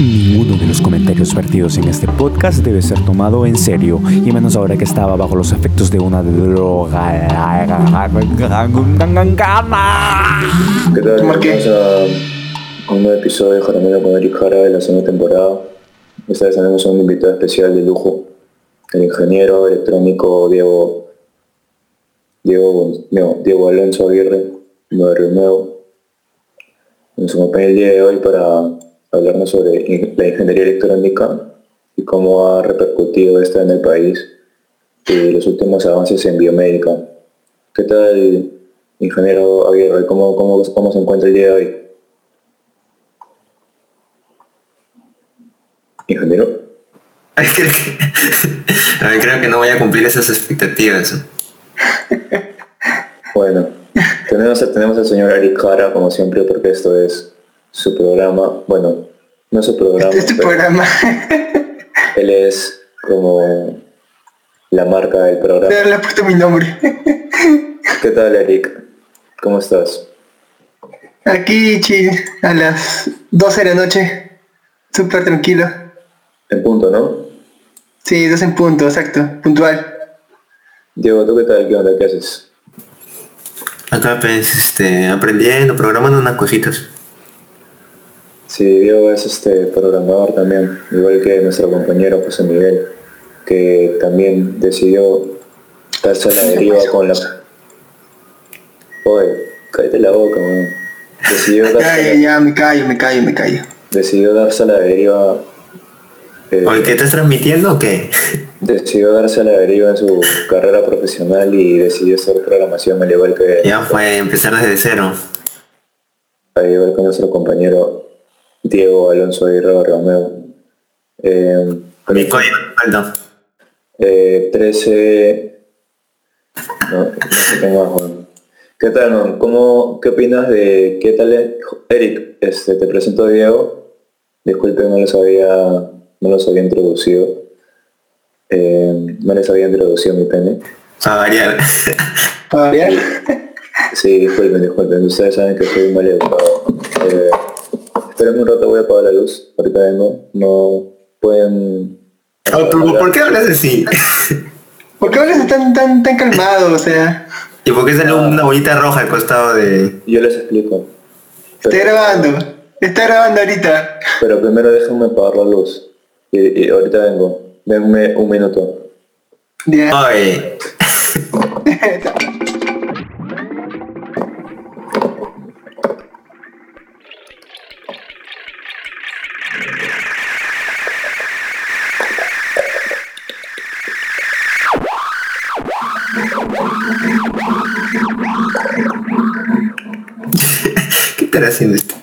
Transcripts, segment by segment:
Ninguno de los comentarios vertidos en este podcast debe ser tomado en serio, y menos ahora que estaba bajo los efectos de una droga. ¿Qué tal? A un nuevo episodio de Jaramelo con Eric Jara de la segunda temporada. Esta vez tenemos un invitado especial de lujo, el ingeniero electrónico Diego Diego, Diego Alonso Aguirre, de Nuevo. Nos acompaña el día de hoy para hablarnos sobre la ingeniería electrónica y cómo ha repercutido esto en el país y los últimos avances en biomédica. ¿Qué tal, ingeniero Aguirre? ¿Cómo, cómo, cómo se encuentra el día de hoy? Ingeniero. creo que no voy a cumplir esas expectativas. bueno, tenemos, tenemos al señor Eric Jara, como siempre, porque esto es su programa. Bueno, no su programa. Este es tu programa. Él es como la marca del programa. Le he puesto mi nombre. ¿Qué tal, Eric? ¿Cómo estás? Aquí, chill, a las 12 de la noche. Súper tranquilo. En punto, ¿no? Sí, dos en punto, exacto, puntual. Diego, ¿tú qué tal? ¿Qué onda? ¿Qué haces? Acá pues este, aprendiendo, programando unas cositas. Sí, Diego es este programador también, igual que nuestro compañero José Miguel, que también decidió darse a la deriva con la... Oye, cállate la boca, man. Decidió darse ya, ya, ya, me callo, me callo, me callo. Decidió darse a la deriva eh, qué estás transmitiendo o qué? Decidió darse a la deriva en su carrera profesional y decidió hacer programación al igual que... Ya fue empezar desde cero. Al igual que nuestro compañero Diego Alonso Aguirre Romeo. Eh, Mi código falta. Eh, 13... No, no sé qué más, ¿Qué tal, ¿Cómo, ¿Qué opinas de qué tal Eric? Este, te presento a Diego. Disculpe, no lo sabía no los había introducido. Eh, no les había introducido mi pene. A variar. ¿A variar? Sí, disculpen, disculpen. Ustedes saben que soy mal educado. Esperen un rato, voy a apagar la luz. Ahorita vengo. No pueden... Oh, ¿Por qué hablas así? ¿Por qué hablas tan, tan, tan calmado? O sea... ¿Y por qué sale una bolita roja al costado de...? Yo les explico. Estoy grabando. Está grabando ahorita. Pero primero déjenme apagar la luz. Y, ahorita vengo. Denme un minuto. Ay. ¿Qué haciendo esto?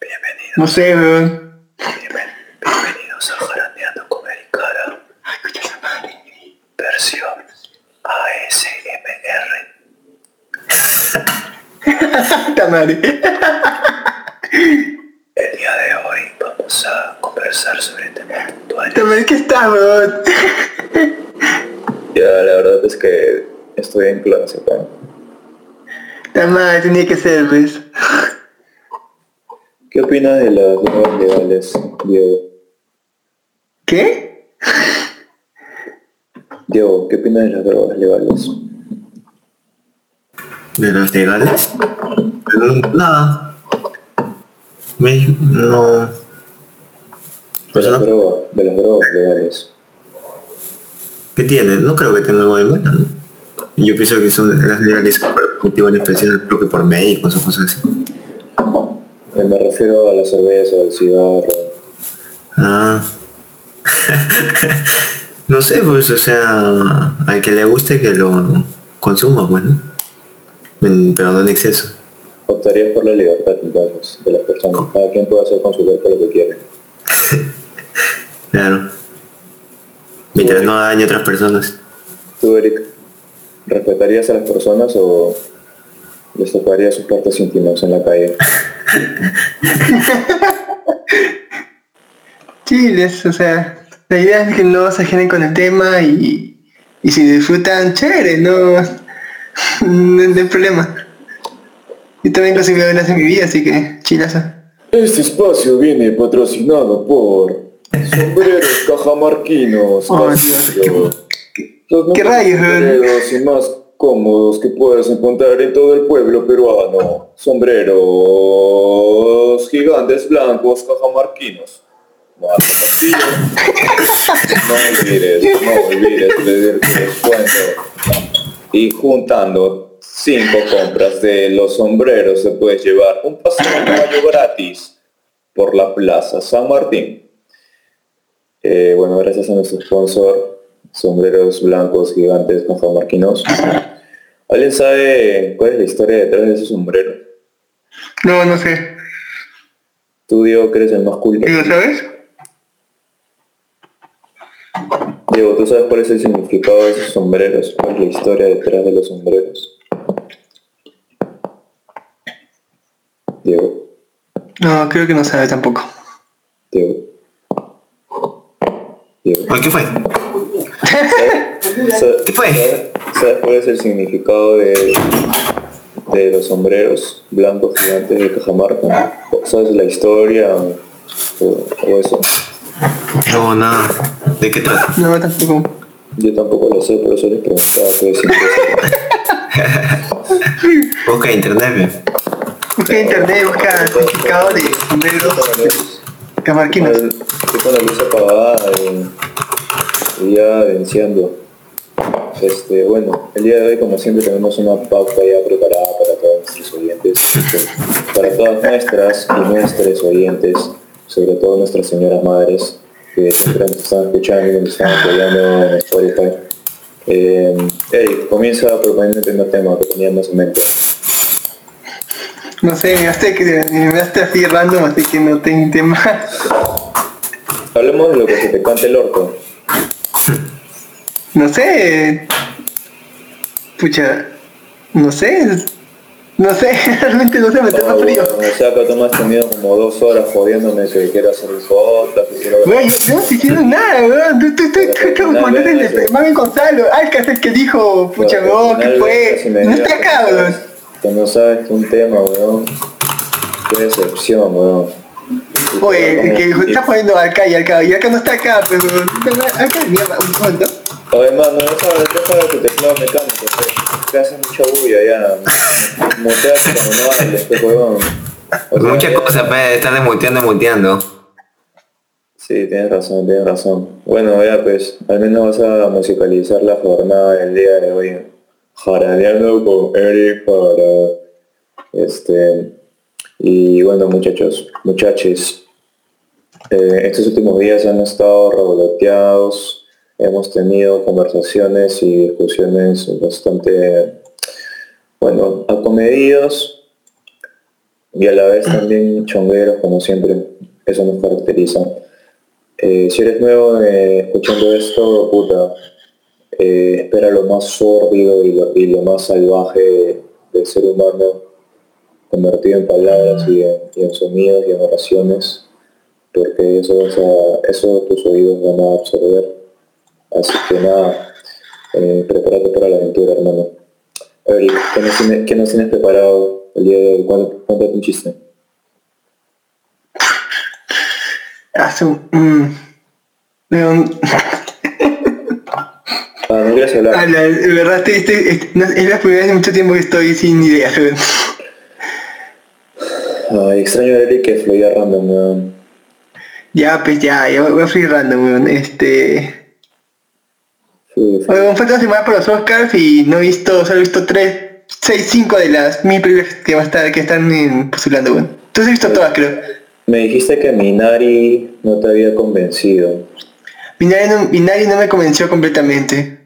Bienvenido. No sé, weón. El día de hoy vamos a conversar sobre temas puntuales. Tamari, ¿qué está, Ya, la verdad es que estoy en clase, acá. Tamari, tenía que ser, ¿ves? ¿Qué opinas de las drogas legales, Diego? ¿Qué? Diego, ¿qué opinas de las drogas legales? ¿De las legales? Nada. Me, no. De las, drogas, de las drogas legales. ¿Qué tiene? No creo que tenga algo de malo, ¿no? Yo pienso que son las legales cultivan especial creo que por médicos o cosas así. Eh, me refiero a la cerveza, al cigarro. Ah. no sé, pues, o sea, al que le guste que lo consuma, bueno. Pero no en exceso optarías por la libertad entonces de las personas. Cada quien puede hacer con su cuerpo lo que quiere. claro. Mientras no dañe a otras personas. ¿Tú, Eric, respetarías a las personas o les tocaría sus partes íntimas en la calle? Chiles, o sea, la idea es que no se ajenen con el tema y, y si disfrutan, chévere, no, no hay problema. Yo también casi veo en mi vida, así que chilazo. Este espacio viene patrocinado por sombreros cajamarquinos. Oh. Los qué rayos, sombreros y más cómodos que puedas encontrar en todo el pueblo peruano. Sombreros gigantes blancos cajamarquinos. No olvides, no olvides pedir tu descuento. Y juntando cinco compras de los sombreros se puede llevar un paseo a caballo gratis por la Plaza San Martín. Eh, bueno, gracias a nuestro sponsor, sombreros blancos gigantes cajamarquinos. ¿Alguien sabe cuál es la historia detrás de ese sombrero? No, no sé. Tú, Diego, que eres el más culto. Digo, ¿sabes? Diego, ¿tú sabes cuál es el significado de esos sombreros? ¿Cuál es la historia detrás de los sombreros? Diego, No, creo que no sabe tampoco. Diego. Diego. ¿Qué fue? ¿Sabes, ¿Qué fue? sabes- cuál es el significado de, de los sombreros blancos gigantes de Cajamarca? ¿Sabes la historia o, o eso? No, nada. ¿De qué trata? No, tampoco. Yo tampoco lo sé, por eso les preguntaba. Pues, si Busca internet. Busca internet, busca significado de sombreros camarquinos. Estoy con la luz apagada y, y ya venciendo. Este, bueno, el día de hoy como siempre tenemos una pauta ya preparada para todos nuestros oyentes, para todas nuestras y nuestros oyentes, sobre todo nuestras señoras madres que siempre nos están escuchando y nos están apoyando en Spotify. Eh, Eric, comienza proponiendo el primer tema que teníamos en mente. No sé, me que me hace así random, así que no tengo tema. Hablemos de lo que se te cante el orto. No sé. Pucha. No sé. No sé, realmente no sé, me tengo frío. bueno, o sea que tú me has tenido como dos horas jodiéndome que quiero hacer el podcast, que quiero Weón, yo, no estoy diciendo nada, weón. Tú, tú, tú, tú, tú, Mami Gonzalo. Que es el que dijo, pucha, weón, ¿qué fue? No está acá, no weón. Que no sabes un tema, weón. Qué decepción, weón. Oye, que está poniendo acá y acá, y acá no está acá, pero acá es mierda, un momento. Oye, mano, deja, deja tu teclado mecánico, que, hace mucha bulla ya. Muteate cuando no hables, este sea, Muchas cosas, pe, estar desmuteando muteando. Sí, tienes razón, tienes razón. Bueno, ya pues, al menos vas a musicalizar la jornada del día de hoy. Jaraneando con Eric para... Este... Y bueno, muchachos, muchachos, eh, estos últimos días han estado revoloteados, hemos tenido conversaciones y discusiones bastante, bueno, acomedidos y a la vez también chongueros, como siempre, eso nos caracteriza. Eh, si eres nuevo eh, escuchando esto, puta, espera lo más sórdido y lo más salvaje del ser humano convertido en palabras y en, y en sonidos y en oraciones, porque eso, vas a- eso tus oídos van a absorber. Así que nada, eh, prepárate para la aventura, hermano. Eric, ¿qué nos, tiene- qué nos tienes preparado el día de hoy? Cuéntate un chiste. Hace un... Mm, León, Ah, no quieres a hablar. la, de verdad, estoy, estoy- est- no, es la primera vez en mucho tiempo que estoy sin ideas. Ay, extraño a Eric que fluía random, weón. Ya, pues ya, ya voy a fluir random, weón. Este... Bueno, fue esta semana para los Oscars y no he visto, solo he visto tres, seis, cinco de las mil películas que, va a estar, que están postulando, weón. Entonces he visto todas, creo. Me dijiste que Minari no te había convencido. Minari no, Minari no me convenció completamente.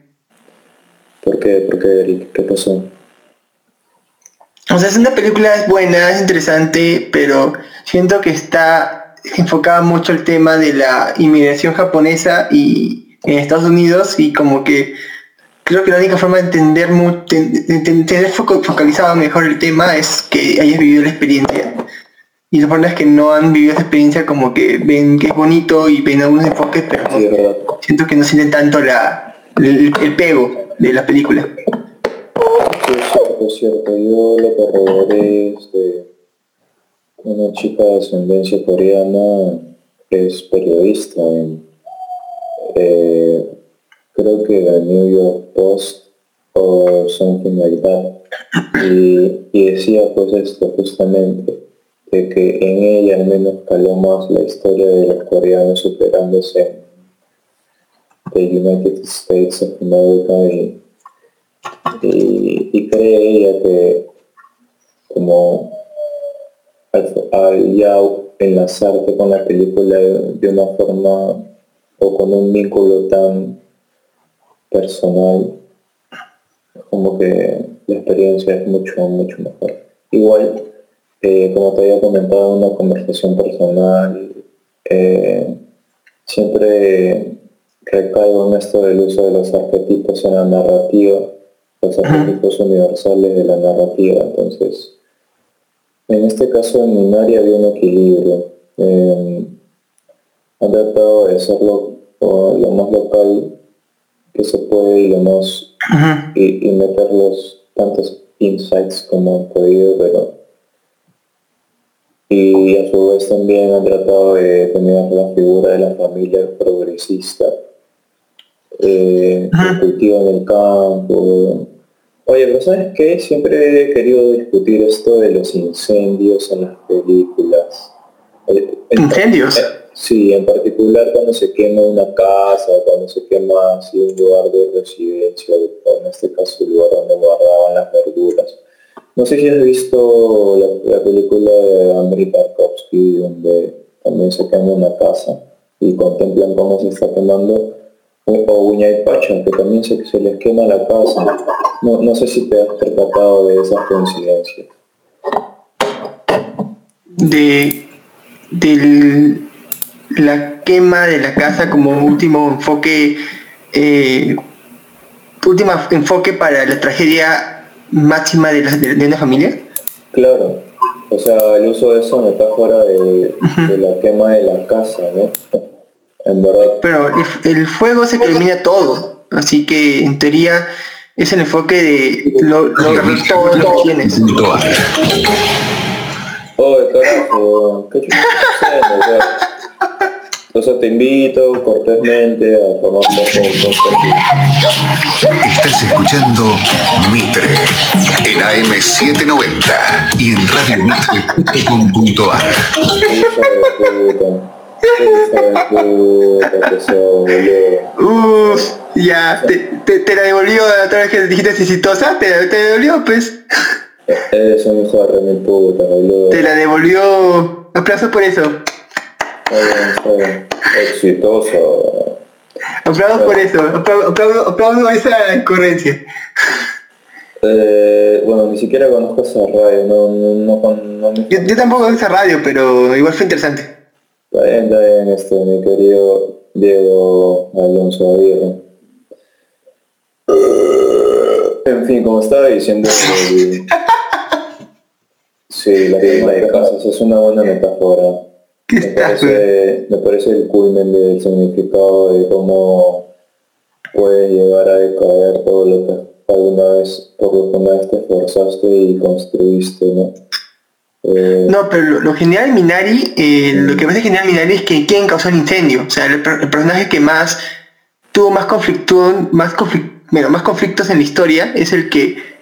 ¿Por qué? ¿Por qué, Eric? ¿Qué pasó? O sea, es una película es buena, es interesante, pero siento que está enfocada mucho el tema de la inmigración japonesa y en Estados Unidos y como que creo que la única forma de entender foco- focalizado mejor el tema es que hayas vivido la experiencia. Y las personas que no han vivido esa experiencia como que ven que es bonito y ven algunos enfoques, pero Sí, siento que no sienten tanto la, el, el pego de la película. Sí, cierto. Yo lo corroboré este, una chica de ascendencia coreana es periodista en, eh, creo que la New York Post o something like that. Y, y decía pues esto justamente, de que en ella al menos caló más la historia de los coreanos superándose the United States of America y, y, cree ella que como al, ya enlazarte con la película de una forma o con un vínculo tan personal como que la experiencia es mucho, mucho mejor. Igual, eh, como te había comentado, una conversación personal, eh, siempre recaigo en esto del uso de los arquetipos en la narrativa, los arquetipos universales de la narrativa. Entonces, en este caso en Minari había un equilibrio. Eh, han tratado de hacerlo lo más local que se puede y lo más y, meter los tantos insights como han podido, pero y a su vez también han tratado de tener la figura de la familia progresista, eh, cultivo en el campo. Oye, pero ¿sabes qué? Siempre he querido discutir esto de los incendios en las películas. ¿Incendios? Eh, Sí, en particular cuando se quema una casa, cuando se quema así un lugar de residencia, en este caso el lugar donde guardaban las verduras. No sé si has visto la, película de Andrei Tarkovsky, donde también se quema una casa y contemplan cómo se está quemando, o Uña y Pacha, que también se, se les quema la casa. No, no sé si te has percatado de esas coincidencias. De del la quema de la casa como último enfoque, eh, último enfoque para la tragedia máxima de, de, una familia? Claro, o sea, el uso de esa metáfora de, de la quema de la casa, ¿no? En verdad. Pero el, fuego se elimina todo, así que en teoría es el enfoque de lo, lo, todo lo que tienes. Oh, carajo, qué chulo, entonces te invito cortésmente a tomar un poco Estás escuchando Mitre en AM790 y en radiomitre.com.ar. Uf, ya, te, te, te, la devolvió la otra vez que dijiste exitosa, te, te devolvió, pues. Eso, hijo de mi puta, boludo. Te la devolvió. Aplausos por eso. Exitoso. Aplaudo por eso, aplaudo, esa ocurrencia. Eh, bueno, ni siquiera conozco esa radio, no, no, no, yo, tampoco conozco esa radio, pero igual fue interesante. Está bien, está bien, este, mi querido Diego Alonso Aguirre. En fin, como estaba diciendo, sí, la quema de casas es una buena metáfora me parece, me parece el culmen del significado de cómo puede llegar a decaer todo lo que alguna vez, por lo que una vez te esforzaste y construiste, ¿no? Eh, no, pero lo, genial de Minari, eh, lo que pasa genial Minari es que quién causó el incendio. O sea, el, personaje que más tuvo más conflicto, más, más conflictos en la historia es el que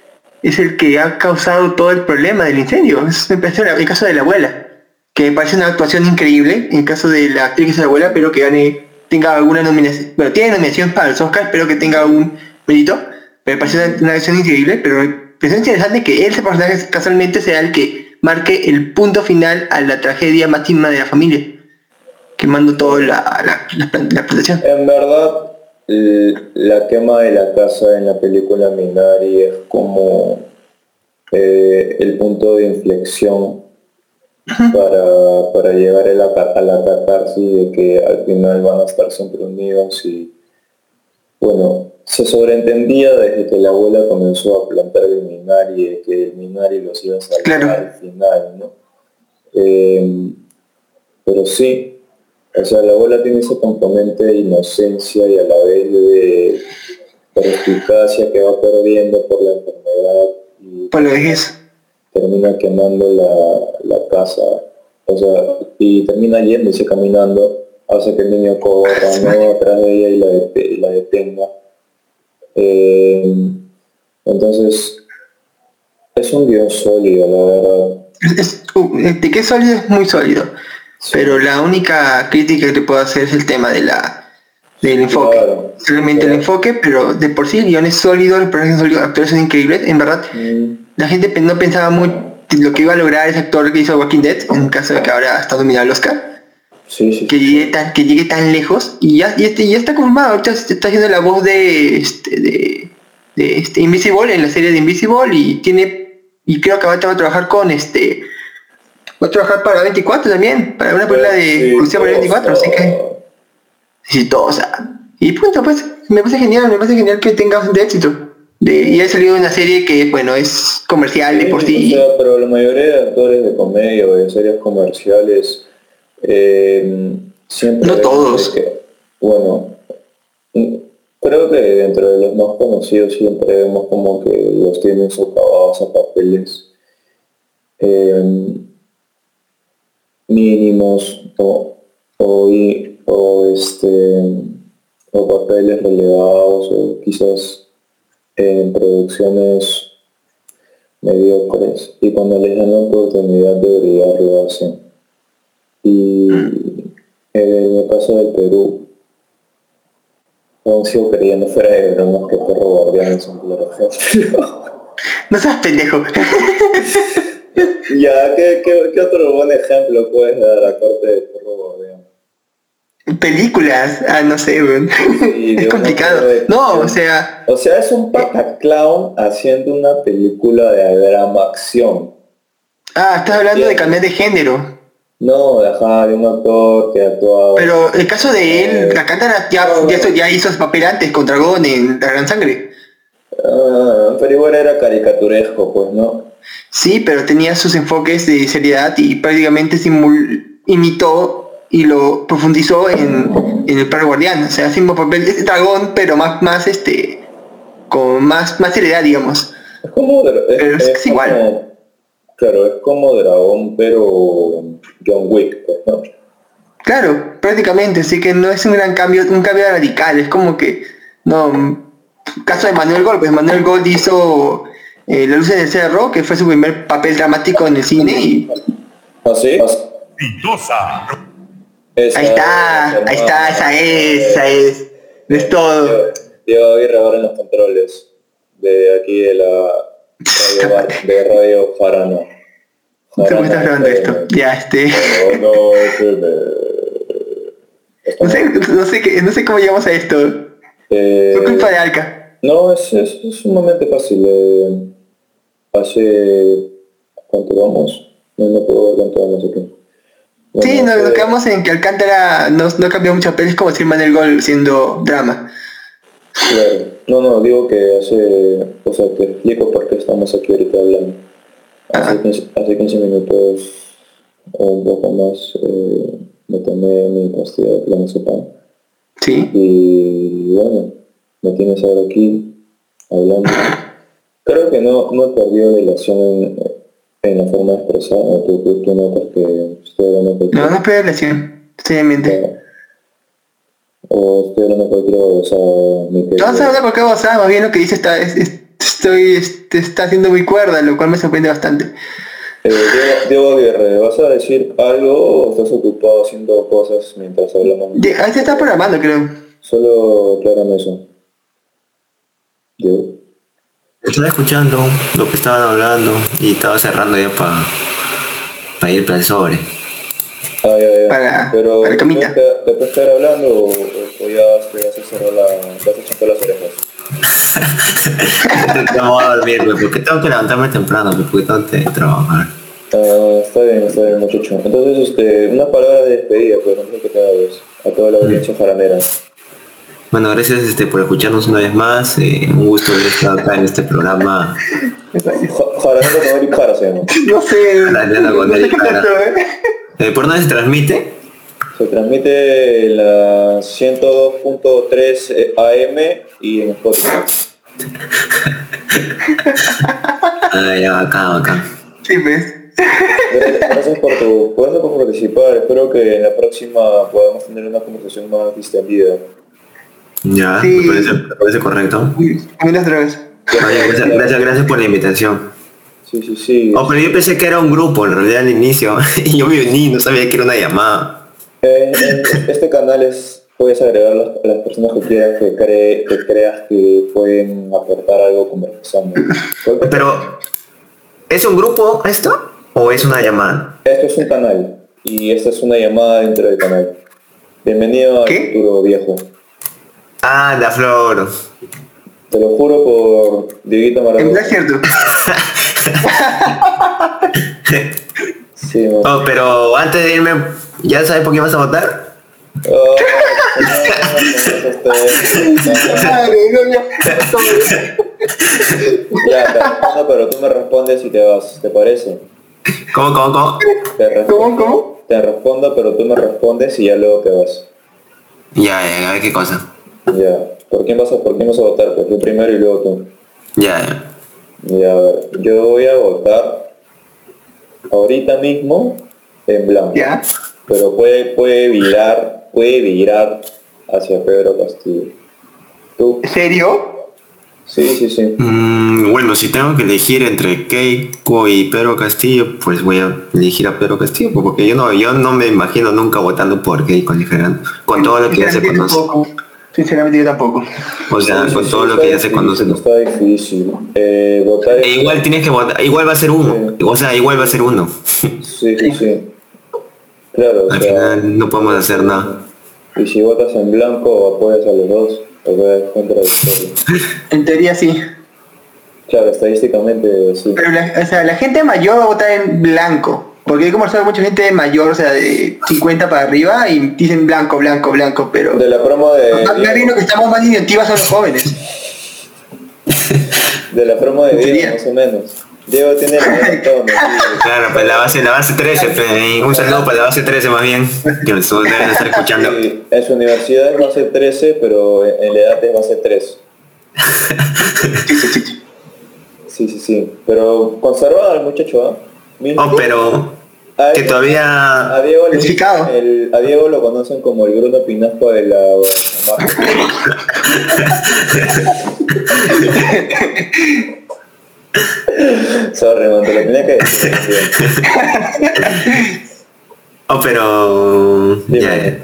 es el que ha causado todo el problema del incendio. Es el caso de la abuela que me parece una actuación increíble en caso de la actriz que es la abuela, pero que gane, tenga alguna nominación, bueno, tiene nominación para los Oscars, espero que tenga un mérito, pero me parece una, una increíble, pero es interesante que ese personaje casualmente sea el que marque el punto final a la tragedia máxima de la familia, quemando toda la, la, protección. En verdad, la quema de la casa en la película Minari es como eh, el punto de inflexión para, para llegar a la, a la catarsis de que al final van a estar siempre unidos y bueno, se sobreentendía desde que la abuela comenzó a plantar el minari, de que el minari los iba a sacar al final, ¿no? Eh, pero sí, o sea, la abuela tiene ese componente de inocencia y a la vez de perspicacia que va perdiendo por la enfermedad. Y, por la vejez termina quemando la, la casa O sea, y termina yéndose caminando, hace que el niño corra ¿no? atrás de ella y la, det- y la detenga. Eh, entonces, es un guion sólido, la verdad. Es- uh, de que es sólido es muy sólido. Pero la única crítica que te puedo hacer es el tema de la del enfoque. Claro. Solamente el enfoque, pero de por sí el guion es sólido, los personajes son sólidos, los actores son increíbles. En verdad, Mm, la gente no pensaba muy lo que iba a lograr ese actor que hizo Walking Dead, en caso de que ahora está nominado al Oscar, Sí, sí, que sí. llegue tan, que llegue tan lejos y ya, y este, ya está confirmado, ahorita está haciendo la voz de este de, de este Invisible en la serie de Invisible y tiene y creo que va a trabajar con este va a trabajar para 24 también, para una película de Sí, para 24, así que exitosa. Y punto, pues, me parece genial, me parece genial que tenga bastante éxito. De, y ha salido una serie que, bueno, es comercial de por sí. O sea, pero la mayoría de actores de comedia o de series comerciales eh, siempre... No todos. que- bueno, mm, creo que dentro de los más conocidos siempre vemos como que los tienen socavados a papeles eh, mínimos o, o, o, este, o papeles relevados o quizás en producciones mediocres y cuando les dan la oportunidad de brillar lo hacen. Y en el caso del Perú, aún sigo creyendo fuera de bromas que Perro Guardián es un claro ejemplo. No seas pendejo. ya, ¿qué, qué, qué otro buen ejemplo puedes dar aparte de Perro Guardián? Películas, ah, no sé, weón. Sí, de es complicado. No, o sea, O sea, es un pataclown haciendo una película de drama acción. ah, estás hablando de cambiar de género. No, ajá, de un actor que actuaba... Pero el caso de él, la cántara ya, ya, hizo- ya hizo papel antes con Dragón en La Gran Sangre. Ah, pero igual era caricaturesco, pues, ¿no? Sí, pero tenía sus enfoques de seriedad y prácticamente simul- imitó y lo profundizó en, en el perro guardián. O sea, hace un papel de dragón, pero más, más este, con más, más seriedad, digamos. Es como... dra- Pero es que es igual. como- claro, es como Dragón, pero John Wick, pues, ¿no? Claro, prácticamente, así que no es un gran cambio, un cambio radical, es como que, no, caso de Manuel Gold, pues Manuel Gold hizo eh, La luz del cerro, que fue su primer papel dramático en el cine y ¿Así? Esa- ahí está, ahí está, esa es, esa es, es todo. Diego Aguirre ahora en los controles de aquí de la radio, de radio. No por qué estás grabando esto, ya este, FM. no sé, no sé, qué- no sé cómo llegamos a esto, Eh, fue culpa de Alca. No, es, es, es sumamente fácil. eh, hace... ¿Cuánto vamos? No, no puedo ver cuánto vamos aquí. Bueno, Sí, nos, nos hace- quedamos en que Alcántara no, no cambió mucho papel, es como decir Manuel Gold siendo drama. Claro. No, no, digo que hace... O sea, te explico por qué estamos aquí ahorita hablando. Hace Ajá. 15, hace 15 minutos o un poco más eh, me tomé mi pastilla de clonazepam. Sí. Y bueno, me tienes ahora aquí hablando. Creo que no, no he perdido relación en, en la forma de expresar. Tú, tú, tú notas que estoy hablando cualquier No, no es relación, seriamente. O estoy hablando cualquier cosa. Mi No vas a hablar por qué vos más bien lo que dice está, es- es- estoy, este, está haciendo muy cuerda, lo cual me sorprende bastante. Eh, Diego, Aguirre, ¿vas a decir algo o estás ocupado haciendo cosas mientras hablamos? De- Ahí se está programando, creo. Solo aclárame eso. Diego. Estaba escuchando lo que estaban hablando y estaba cerrando ya para ir para el sobre. Ah, ya, ya. Para- Pero para camita. ¿te, te puedes quedar hablando o, o ya te vas a cerrar la... vas a chupar las orejas? Vamos a dormir, pues, porque tengo que levantarme temprano, pues, porque tengo que trabajar. Ah, está bien, está bien, muchacho. Entonces, este, una palabra de despedida, pues, no sé qué te hagas a toda la audiencia jaramera. Bueno, gracias este, por escucharnos una vez más. eh, un gusto haber estado acá en este programa. Ja- Jaramera con Eric Jara se llama. No sé, La nena con no sé ¿eh? Eh, ¿Por dónde se transmite? Se transmite en la 102.3 AM y en Spotify. Ah, ya, acá, acá. Sí, pues. Gracias por tu, gracias por participar. Espero que en la próxima podamos tener una conversación más distendida. Ya, Sí. me, parece, me parece correcto. Oye, gracias, gracias, gracias por la invitación. Sí, sí, sí. Oh, pero yo pensé que era un grupo en realidad al inicio. y yo me uní, no sabía que era una llamada. Eh, en este canal es, puedes agregar las, las personas que quieras, que, cree, que creas que pueden aportar algo conversando. Pero, ¿es un grupo esto? ¿O es una llamada? Esto es un canal y esta es una llamada dentro del canal. Bienvenido al ¿Qué? futuro viejo. Ah, la flor. Te lo juro por Dieguito Maradona. verdad es cierto. Sí. Oh, pero antes de irme, ¿ya sabes por qué vas a votar? Oh, no, no, ya. Respondo, pero tú me respondes y te vas, ¿te parece? ¿Cómo, cómo, cómo? Te respondo, ¿Cómo, cómo? Te respondo, pero tú me respondes y ya luego te vas. Ya, ya, a ver qué cosa. Ya. ¿Por quién vas a, por quién vas a votar? Pues yo primero y luego tú. Ya, ya. Ya, a ver, yo voy a votar ahorita mismo en blanco. Ya. Pero puede, puede virar, puede virar hacia Pedro Castillo. ¿Tú? ¿En serio? Sí, sí, sí. Mm, bueno, si tengo que elegir entre Keiko y Pedro Castillo, pues voy a elegir a Pedro Castillo, porque yo no, yo no me imagino nunca votando por Keiko con todo lo que ya se conoce. Sinceramente yo tampoco. O sea, Sí, con sí, todo sí, lo que ya se conoce. ¿no? Está difícil. Eh, votar E igual tienes que votar, igual va a ser uno, o sea, igual va a ser uno. Sí, sí, sí. Claro, o Al sea, final no podemos hacer nada. y si votas en blanco apoyas a los dos, es contradictorio. En teoría sí. Claro, estadísticamente sí. Pero la, o sea, la gente mayor va a votar en blanco. Porque he conversado con mucha gente mayor, o sea, de 50 para arriba, y dicen blanco, blanco, blanco, pero... De la promo de Más lo que estamos más inventivas son los jóvenes. de la promo de. Diego más o menos. Diego tiene misma tono. Claro, pues la base, la base 13, pues, un saludo para la base 13 más bien, que deben estar escuchando. Sí, en su universidad es base 13, pero en la edad es base 3. Sí, sí, sí. Pero conservado el muchacho, ¿ah? Mismo- Oh, pero A- que todavía A Diego, le- el- a Diego lo conocen como el Bruno Pinasco de la... Sorry, man, te lo tenía que decir. Oh, pero... Ya, ya.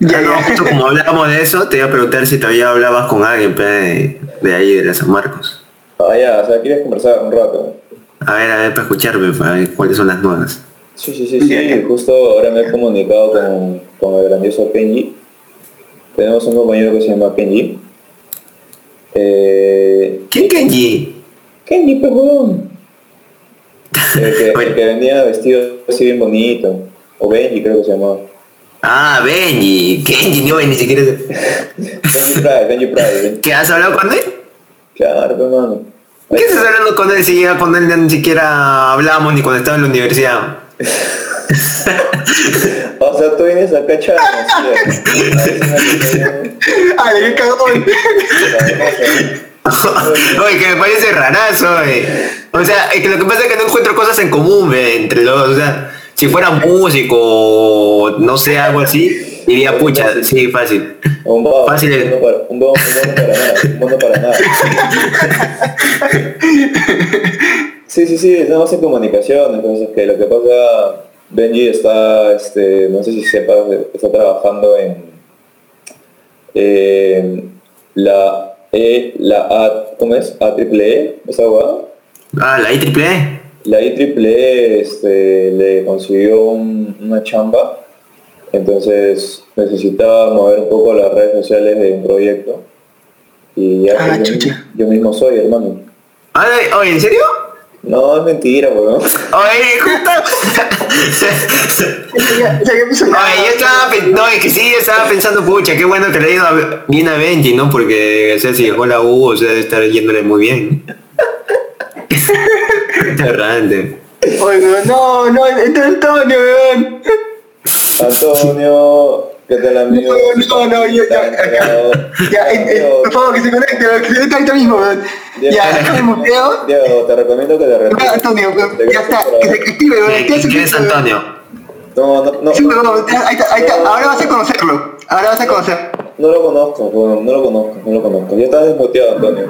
Ya, no, ya. justo como hablábamos de eso, te iba a preguntar si todavía hablabas con alguien de, de ahí, de San Marcos. Ah, ya, o sea, quieres conversar un rato. A ver, a ver, para escucharme, para ver cuáles son las nuevas. Sí, sí, sí, sí. Justo ahora me he comunicado con, con el grandioso Kenji. Tenemos un compañero que se llama Kenji. Eh, ¿Quién Kenji? Kenji, perdón. El que, el que venía vestido así bien bonito. O Benji creo que se llamaba. Ah, Benji. Kenji, no, ni siquiera... Benji Pride, Benji Pride. Benji- ¿Qué has hablado con él? Claro, hermano. ¿Qué estás hablando con él si ya con él ni siquiera hablábamos ni cuando estaba en la universidad? O sea, tú vienes acá echar Ah, le vi cagón. Oye, que me parece rarazo, eh. O sea, es que lo que pasa es que no encuentro cosas en común eh, entre los dos. O sea, si fuera músico o no sé, algo así, diría pucha, sí, fácil. Un bono, Fácil. un bono para, un bono, un bono para nada, un bono para nada. Sí, sí, sí, estamos en comunicación, entonces que lo que pasa, Benji está, este, no sé si sepas, está trabajando en eh, la E, la A, ¿cómo es? A triple E, esa abogada. Ah, la IEEE. La IEEE este, le consiguió un- una chamba, entonces necesitaba mover un poco las redes sociales de un proyecto. Y ya Ah, yo, mismo soy, hermano. Ah, ¿en serio? No, es mentira, weón. Oye, justo. Oye, yo estaba, pen- no, es que sí, estaba pensando, pucha, qué bueno que le ha ido bien a Benji, ¿no? Porque, o sea, si dejó la U, o sea, debe estar yéndole muy bien. Terrante. Oye, no, no, este Antonio, weón. Antonio, ¿Qué tal, amigo? No, no, yo, ya, ya, por favor, que se conecte, que se conecte ahorita mismo. Ya, déjame muteo. Diego, te recomiendo que te Ah, retires. Antonio, Te ya está, que se active, weón. ¿Quién, ¿Qué hace quién es? Antonio? No, no, no. Sí, weón, ahí está, ahí está, ahora vas a conocerlo. Ahora vas a conocer. No lo conozco, no lo conozco, no lo conozco. Ya estás desmuteado, Antonio.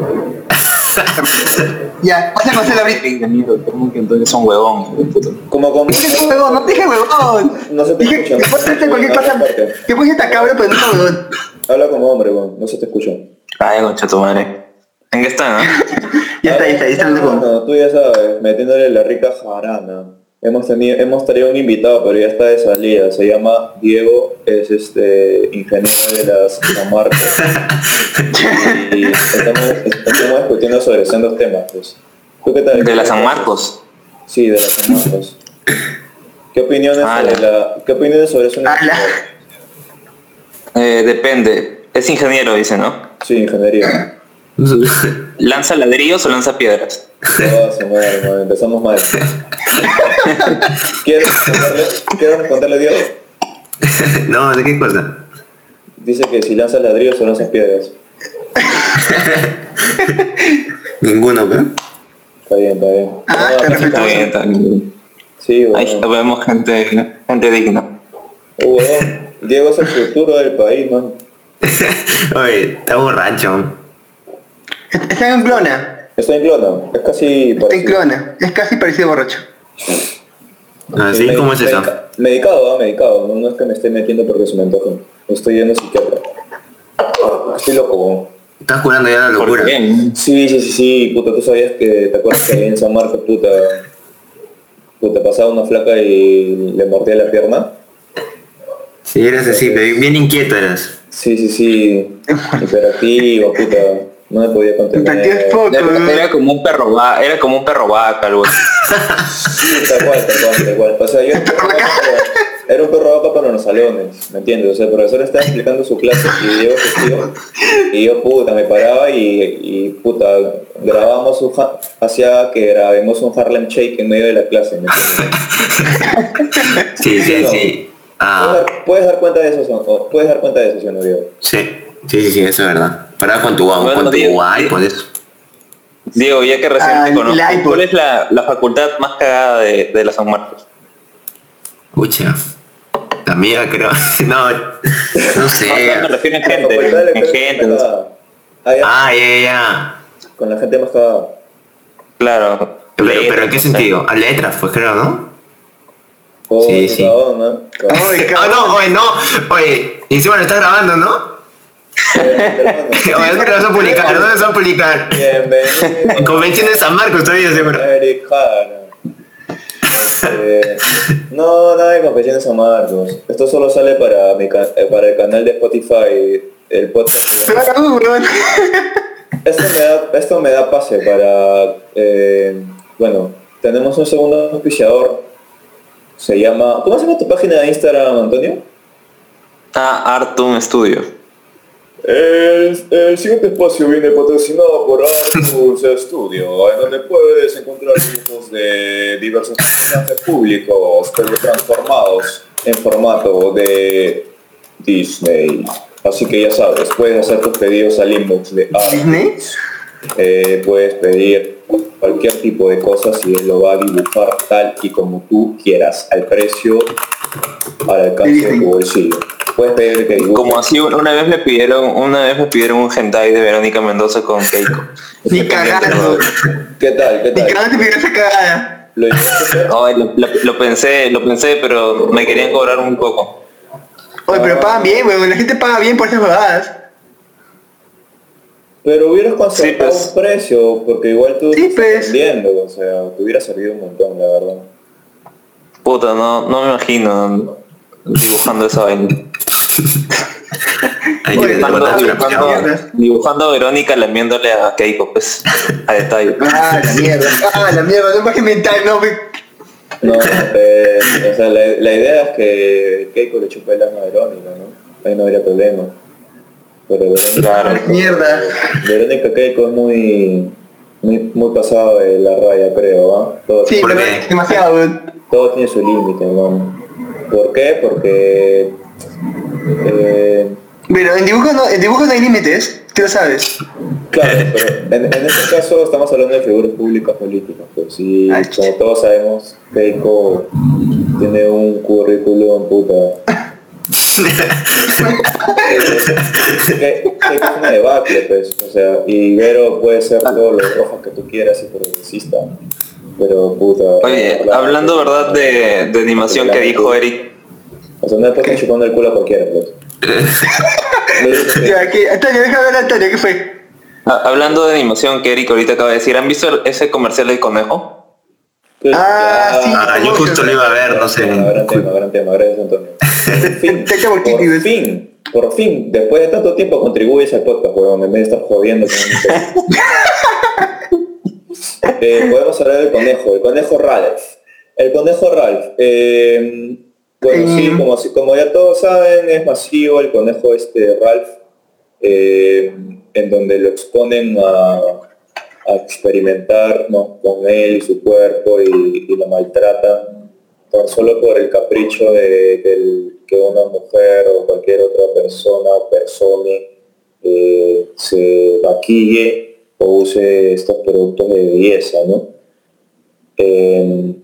Ya, vas a conocerlo ahorita. Amigo, como que entonces son huevón. Como con... Dije que huevón, no dije huevón. No se te Dije escucha. que puedes cualquier cosa. Que puedes estar cabro, pero no está huevón. Habla como hombre, weón, no se te escucha. Ay, concha tu madre. ¿En qué están, ah? Ya está, ya está, ya está. No, huevón. no, tú ya sabes, metiéndole la rica jarana. Hemos tenido, hemos traído un invitado, pero ya está de salida. Se llama Diego, es este ingeniero de las Dinamarcas. y estamos, estamos discutiendo sobre sendos temas, pues. ¿Tú qué tal? De la San Marcos. Sí, de las San Marcos. ¿Qué opiniones sobre la, qué opiniones sobre eso? Eh, depende. Es ingeniero, dice, ¿no? Sí, ingeniería. ¿Lanza ladrillos o lanza piedras? No, se muere, empezamos mal. ¿Quieres responderle, ¿Quieres responderle Diego? no, ¿de qué cosa? Dice que si lanzas ladrillos o lanzas piedras. Ninguno, ¿pero? Está bien, está bien. Ah, No. Está bien, está bien. Sí, Ahí vemos gente, gente digna. Uh, weón, Diego es el futuro del país, man. Oye, está borracho. Está en clona. Está en clona, es casi Está en parecido. clona. Es casi parecido a borracho. ¿Así? Medi- ¿Cómo es eso? medica- Medicado, ah, medicado. No, no es que me esté metiendo porque se me antoja. Estoy yendo a psiquiatra. Estoy loco. Estás curando ya la ¿Por locura. Sí, sí, sí, sí, puta, tú sabías que, ¿te acuerdas que ahí en San Marcos, puta, puta, pasaba una flaca y le mordía la pierna? Sí, eres así, pero bien inquieto eras. Sí, sí, sí, hiperactivo, puta, no me podía contener. poco, Era, era como un perro va, era como un perro vaca, algo así. Tal cual, tal cual, tal cual. O sea, yo era un perro vaca para los salones, ¿me entiendes? O sea, el profesor estaba explicando su clase y yo testigo, y yo puta, me paraba y, y puta, grabamos un ha- hacía que grabemos un Harlem Shake en medio de la clase, ¿me entiendes? Sí, sí, sí. ¿Puedes, Ah, dar, puedes dar cuenta de eso, ¿sí o no? puedes dar cuenta de eso, ¿sí o no, Diego? sí. Sí, sí, sí, eso es verdad. Con tu, Bueno, con tu Diego, iPod, eso. Diego, ya que recién Ah, te conozco. ¿cuál es la, la facultad más cagada de, de la San Marcos? Pucha. La mía, creo. No, no sé. me refiero en gente, en gente. Ah, ya, Ah, ya, ya. Con la gente más cagada. Claro. Pero, letras, pero ¿en qué sentido? A letras, pues creo, ¿no? Oh, Sí, sí. Ah, cabrón. no, oye, no. Oye, encima lo estás grabando, ¿no? Eh, ¿dónde lo vas a publicar? ¿Dónde vas a publicar? Bienvenido. En Convención de San Marcos todavía, seguro. Este, no, nada de confesiones San Marcos. Esto solo sale para, mi eh, para el canal de Spotify, el podcast. Esto me da, esto me da pase para, eh, bueno, tenemos un segundo auspiciador. Se llama, ¿cómo se llama tu página de Instagram, Antonio? Ah, Artum Studio. El, el siguiente espacio viene patrocinado por Artus Studio, en donde puedes encontrar dibujos de diversos personajes públicos, pero transformados en formato de Disney. Así que ya sabes, puedes hacer tus pedidos al inbox de ¿Disney? Artus. Eh, puedes pedir cualquier tipo de cosas y él lo va a dibujar tal y como tú quieras, al precio, al alcance de tu bolsillo. Puedes pedir que Como así una vez me pidieron, una vez me pidieron un hentai de Verónica Mendoza con Keiko. Ni cagando. ¿Qué tal? ¿Qué Ni tal? cagando te pidieron esa cagada. ¿Lo lo, lo- lo pensé, lo pensé, pero me querían cobrar un poco. Oye, pero pagan bien, weón. La gente paga bien por esas jugadas. Pero hubieras concertado Sí, pues. un precio, porque igual tú Sí, estás pues. vendiendo, o sea, te hubiera servido un montón, la verdad. Puta, no, no me imagino dibujando esa vaina. Hay Oye, que Dibujando, dibujando, a Verónica lamiéndole a Keiko, pues, a detalle. Ah, la mierda. Ah, la mierda. No imagen mental, no. me- No, eh, o sea, la, la idea es que Keiko le chupe el alma a Verónica, ¿no? Ahí no habría problema. Pero Verónica, Claro. Mierda. Verónica Keiko es muy, muy, muy pasado de la raya, creo, ¿ah? Todo, Sí, ¿Por pero qué? demasiado, weón. todo tiene su límite, hermano. ¿Por qué? Porque Eh, Pero en dibujo no, en dibujo no hay límites, tú lo sabes. claro, pero en, en este caso estamos hablando de figuras públicas políticas. Pues sí, Ay, como todos sabemos, Keiko tiene un currículum puta. que, que es una debacle, pues, o sea, y Vero puede ser todo lo rojo que tú quieras y progresista, pero puta. Oye, la- hablando verdad de, de animación que dijo Eric, O sea, no le puedes chupando el culo a cualquiera, pues. Ya, que, Antonio, déjame ver a Antonio, ¿qué fue? a- hablando de animación que Eric ahorita acaba de decir, ¿han visto ese comercial del conejo? pues, Ah, sí. Ah, yo justo lo iba a ver, no sé. Gran tema, gran tema, gracias Antonio. Por fin, por fin, por fin, después de tanto tiempo contribuyes al podcast, weón, en vez de estar jodiendo con eh, Podemos hablar del conejo, el conejo Ralph. El conejo Ralph, eh, bueno, sí, como, ya todos saben, es masivo el conejo este Ralph, eh, en donde lo exponen a, a experimentar ¿no? con él y su cuerpo y, y lo maltratan tan solo por el capricho de, que una mujer o cualquier otra persona o persona eh, se maquille o use estos productos de belleza, ¿no? Eh,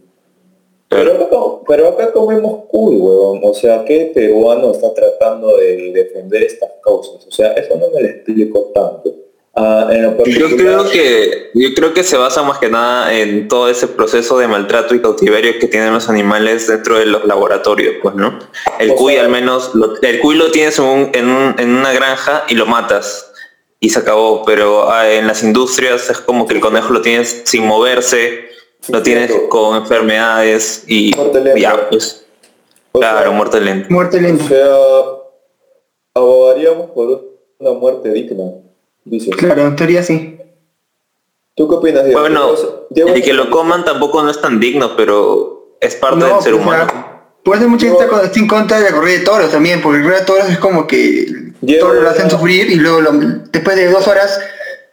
pero, acá, pero acá comemos cool, huevón. O sea, ¿qué peruano está tratando de defender estas causas? O sea, eso no me lo explico tanto. Ah, en Yo creo que yo creo que se basa más que nada en todo ese proceso de maltrato y cautiverio que tienen los animales dentro de los laboratorios, pues, ¿no? El O cuy sea- al menos, lo- el cuy lo tienes en, un- en un- en una granja y lo matas y se acabó, pero ah, en las industrias es como que el conejo lo tienes sin moverse, lo tienes Cierto. con enfermedades y ya, pues, O sea, claro, muerte lenta. Muerte O lenta. sea, abogaríamos por una muerte digna, dices. Claro, en teoría sí. ¿Tú qué opinas, Diego? Bueno, Diego- el que lo coman tampoco no es tan digno, pero es parte No, del ser pues, humano. ya. Por eso mucha gente está en contra de la corrida de toros también, porque la corrida de toros es como que Diego, toros lo hacen sufrir y luego lo- después de dos horas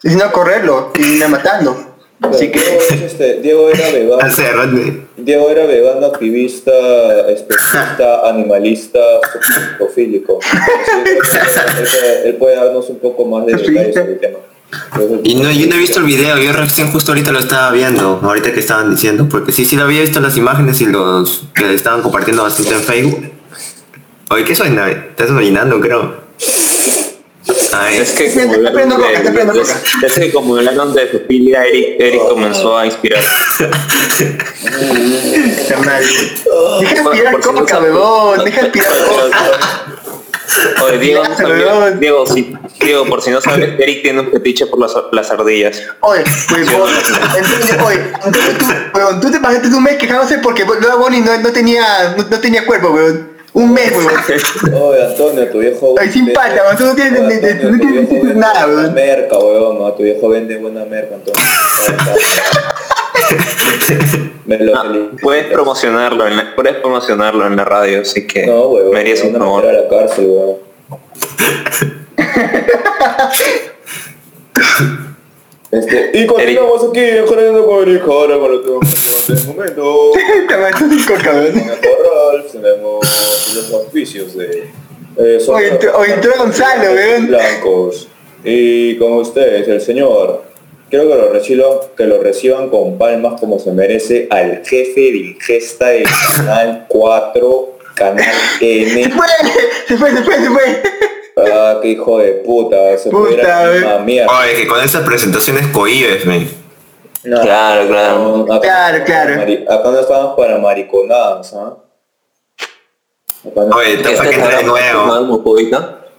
deciden a correrlo y terminan matando. Así que Diego, es este, Diego era vegano. Diego era vegano, activista, especista, animalista, zoofílico. Él, puede- él puede darnos un poco más de detalles sobre el tema. Y no, yo no he visto el video, yo recién justo ahorita lo estaba viendo, ahorita que estaban diciendo, porque sí, sí lo había visto las imágenes y los que estaban compartiendo bastante en Facebook. Oye, ¿qué suena? Estás orinando, creo. Ay, Es que como hablaron coca, está de, esperando es, que como hablaron de Cecilia, Eric, Eric comenzó a inspirar. mal. Deja si no coca, bebón, deja aspirar coca. Oye, Diego, no Ya, sabía- weón. Diego, sí, Diego, por si no sabes, Eric tiene un fetiche por las, las ardillas. Oye, huevón, entonces, oye, entonces tú, huevón, tú te pasaste un mes quejándose porque luego Bonnie no, no tenía, no, no tenía cuerpo, weón. Un mes, weón. Oye, Antonio, tu viejo... Ay, sin pata, weón, tú no tienes- Oye, Antonio, no tu tienes viejo vende nada, buena weón. merca, weón. No, tu viejo vende buena merca, Antonio. Me lo Ah, puedes promocionarlo, en la, puedes promocionarlo en la radio, así que No, weón. me harías un favor. a la cárcel, weón. Este, y continuamos aquí en Jodiendo con Eric Jara con lo que vamos a hacer en este momento. Te sin coca, weón. Tenemos los auspicios de... Eh, son- Oye, entró- Gonzalo, weón. Blancos. Y con ustedes, el señor. Quiero que lo reciban, que lo reciban con palmas como se merece al jefe de ingesta del Canal 4, Canal N. Se fue, se fue, se fue, se fue. Ah, qué hijo de puta, se Puta, eh. mierda. Oye, que con esas presentaciones cohibes, men. No, Claro, claro. no, acá Claro, no claro. Acá no estamos para mariconadas, ¿ah? Acá no- Oye, te que nuevo.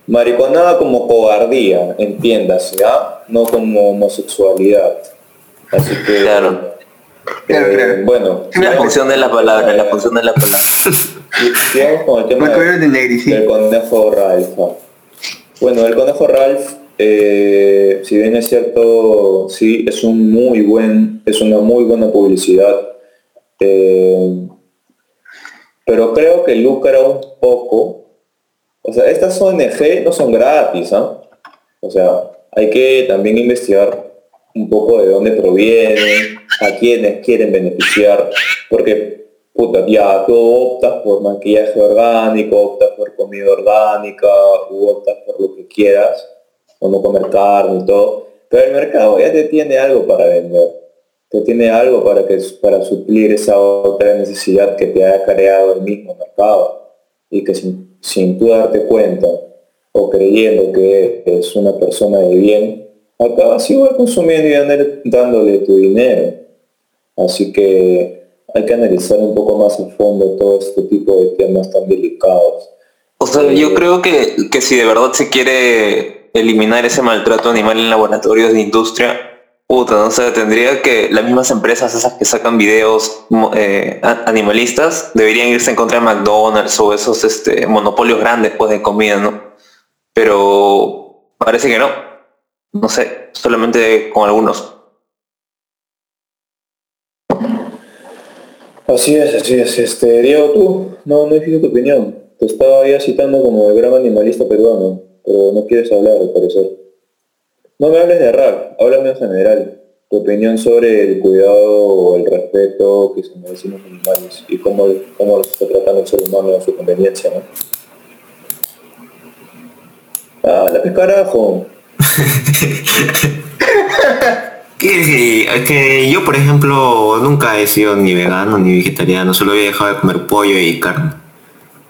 Mariconada como cobardía, entiéndase, ¿ah? No como homosexualidad. Así que... Claro. Claro, eh, claro. Bueno, La función de la palabra, la función de la palabra. y- sigamos con el tema del conejo Ralph. Bueno, el conejo Ralph, eh, si bien es cierto, sí, es un muy buen, es una muy buena publicidad. eh, pero creo que lucra un poco. O sea, estas ONG no son gratis, ¿ah? O sea, hay que también investigar un poco de dónde provienen, a quienes quieren beneficiar, porque puta, ya tú optas por maquillaje orgánico, optas por comida orgánica, u optas por lo que quieras, o no comer carne y todo, pero el mercado ya te tiene algo para vender, te tiene algo para, que, para suplir esa otra necesidad que te ha creado el mismo mercado, y que sin, sin tú darte cuenta, o creyendo que es una persona de bien, acabas igual consumiendo y dándole tu dinero. Así que hay que analizar un poco más a fondo todo este tipo de temas tan delicados. O sea, yo creo que, que si de verdad se quiere eliminar ese maltrato animal en laboratorios de industria, puta, no sé, tendría que las mismas empresas esas que sacan videos eh, animalistas deberían irse en contra de McDonald's o esos este, monopolios grandes pues, de comida, ¿no? Pero parece que no. No sé, solamente con algunos. Así es, así es. Este, Diego, tú, no, no dijiste tu opinión. Te estaba ya citando como el gran animalista peruano, pero no quieres hablar, al parecer. No me hables de rap, háblame en general. Tu opinión sobre el cuidado o el respeto que se merecen los animales y cómo, cómo se está tratando el ser a su conveniencia, ¿no? Ah, la carajo. Que, que yo, por ejemplo, nunca he sido ni vegano ni vegetariano, solo he dejado de comer pollo y carne.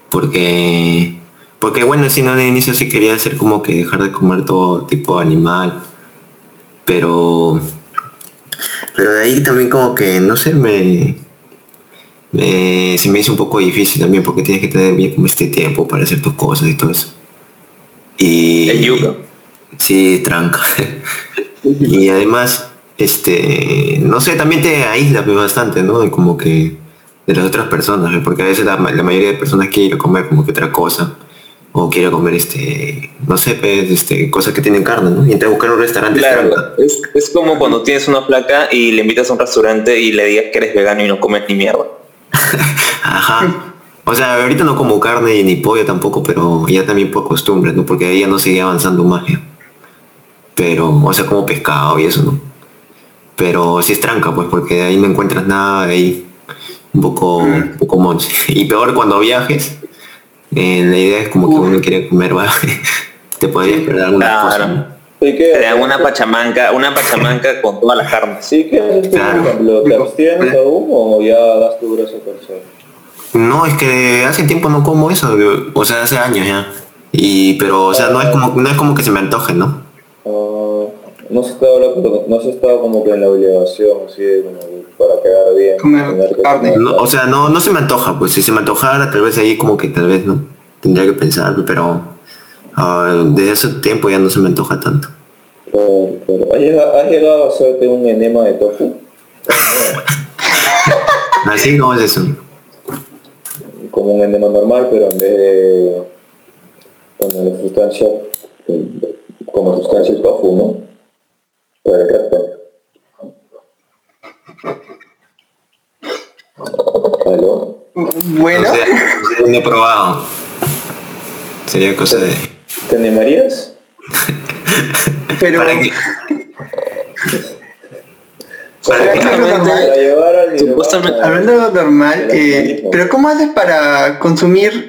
Porque, porque bueno, si no, de inicio sí quería hacer como que dejar de comer todo tipo de animal. Pero, pero de ahí también como que, no sé, me, me, se me hizo un poco difícil también porque tienes que tener bien como este tiempo para hacer tus cosas y todo eso. Y... El yuca. Sí, tranca. y además, este, no sé, también te aísla bastante, ¿no? Como que de las otras personas, porque a veces la, mayoría de personas quiere comer como que otra cosa, o quiere comer, este, no sé, pues, este, cosas que tienen carne, ¿no? Y entonces buscar un restaurante. Claro, es, es, como cuando tienes una placa y le invitas a un restaurante y le digas que eres vegano y no comes ni mierda. Ajá. O sea, ahorita no como carne ni pollo tampoco, pero ya también por costumbre, ¿no? Porque ahí ya no sigue avanzando magia. Pero, o sea, como pescado y eso, ¿no? Pero si es tranca, pues, porque ahí no encuentras nada, de ahí un poco, un poco monche. Y peor cuando viajes, eh, la idea es como que uno quiere comer, ¿va? te podría esperar alguna cosa. Te dan una pachamanca, una pachamanca con todas las carnes. Sí, que claro. ¿Te abstienes aún o ya das tu brazo por ser? No, es que hace tiempo no como eso, o sea, hace años ya. Y, pero, o sea, no es como, no es como que se me antoje, ¿no? No se estaba, no se estaba como que en la obligación así como para quedar bien. o sea, no, no se me antoja, pues si se me antojara tal vez ahí como que tal vez no tendría que pensar, pero uh, desde hace tiempo ya no se me antoja tanto. Pero, ¿has, llegado, a hacerte un enema de tofu? Así no es eso. Como un enema normal, pero en vez de con la sustancia como sustancia tofu, ¿no? ¿Aló? Bueno. no he probado. Sería cosa de... ¿Te animarías? Pero... ¿Para qué? Hablando de lo normal, eh, pero ¿cómo haces para consumir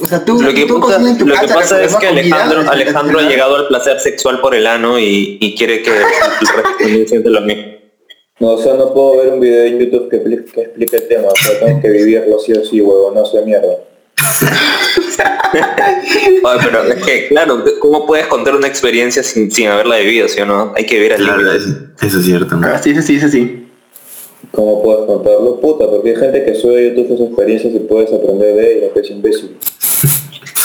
o sea, tú, lo que, pasa es que Alejandro, Alejandro ha llegado al placer sexual por el ano y, y quiere que el resto siente lo mismo. No, o sea, no puedo ver un video en YouTube que, que explique el tema, o sea, tengo que vivirlo sí o sí, huevo, no sé mierda. Oye, pero es que, claro, ¿cómo puedes contar una experiencia sin, sin haberla vivido, sí o no? Hay que ver al claro, eso, eso, es cierto. ¿no? Ah, sí, sí, eso sí. ¿Cómo puedes contarlo? Puta, porque hay gente que sube a YouTube sus experiencias y puedes aprender de ella, que es imbécil.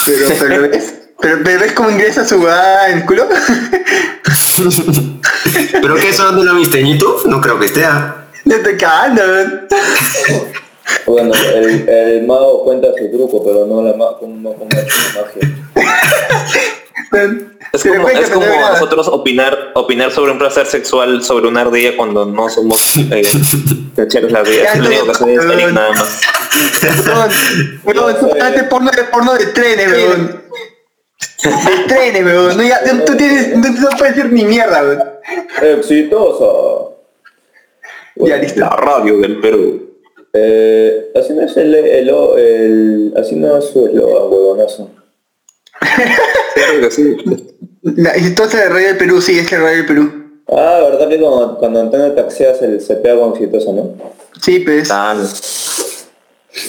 Pero, pero, ¿ves? Pero, ¿ves cómo ingresa su va en el culo? ¿Pero qué eso dónde lo viste? ¿En YouTube? No creo que esté. ¿ah? No te cagando. Bueno, el, el, mago cuenta su truco, pero no la ma es magia. Es como, es como nosotros opinar opinar sobre un placer sexual sobre una ardilla cuando no somos eh, cacheros la ardilla. Es lo único que hacen es nada más. Porno de porno de trenes, weón. De trenes, weón. No, ya, tú tienes, no, no puedes decir ni mierda, weón. Exitosa. Ya listo. La radio del Perú. Eh, así no es el, el, el, así no es su eslogan, huevonazo. Claro que sí. La exitosa de Radio del Perú, sí, es la Radio del Perú. Ah, verdad que cuando, cuando Antonio taxea se, se pega con exitosa, ¿no? Sí, pues. Tal.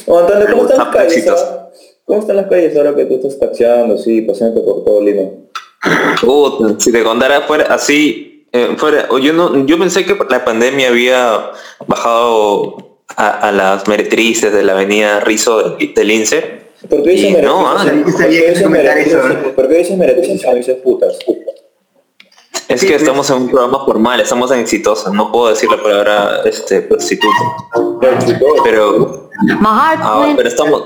Oh, Antonio, ¿cómo están las calles? ¿Cómo están las calles ahora que tú estás taxeando, sí, paseándote por todo Lima? Puta, si te contara fuera así, eh, fuera, o yo no, yo pensé que la pandemia había bajado a, a las meretrices de la avenida Rizo del, del INSE. ¿Por qué dices Y no, meretrices? ah, ¿Por sabía qué que dices comentar eso, meretrices? ¿Por qué dices meretrices y no dices putas? Es que estamos en un programa formal, estamos en exitosa, no puedo decir la palabra este prostituta. Pero, ah, pero estamos,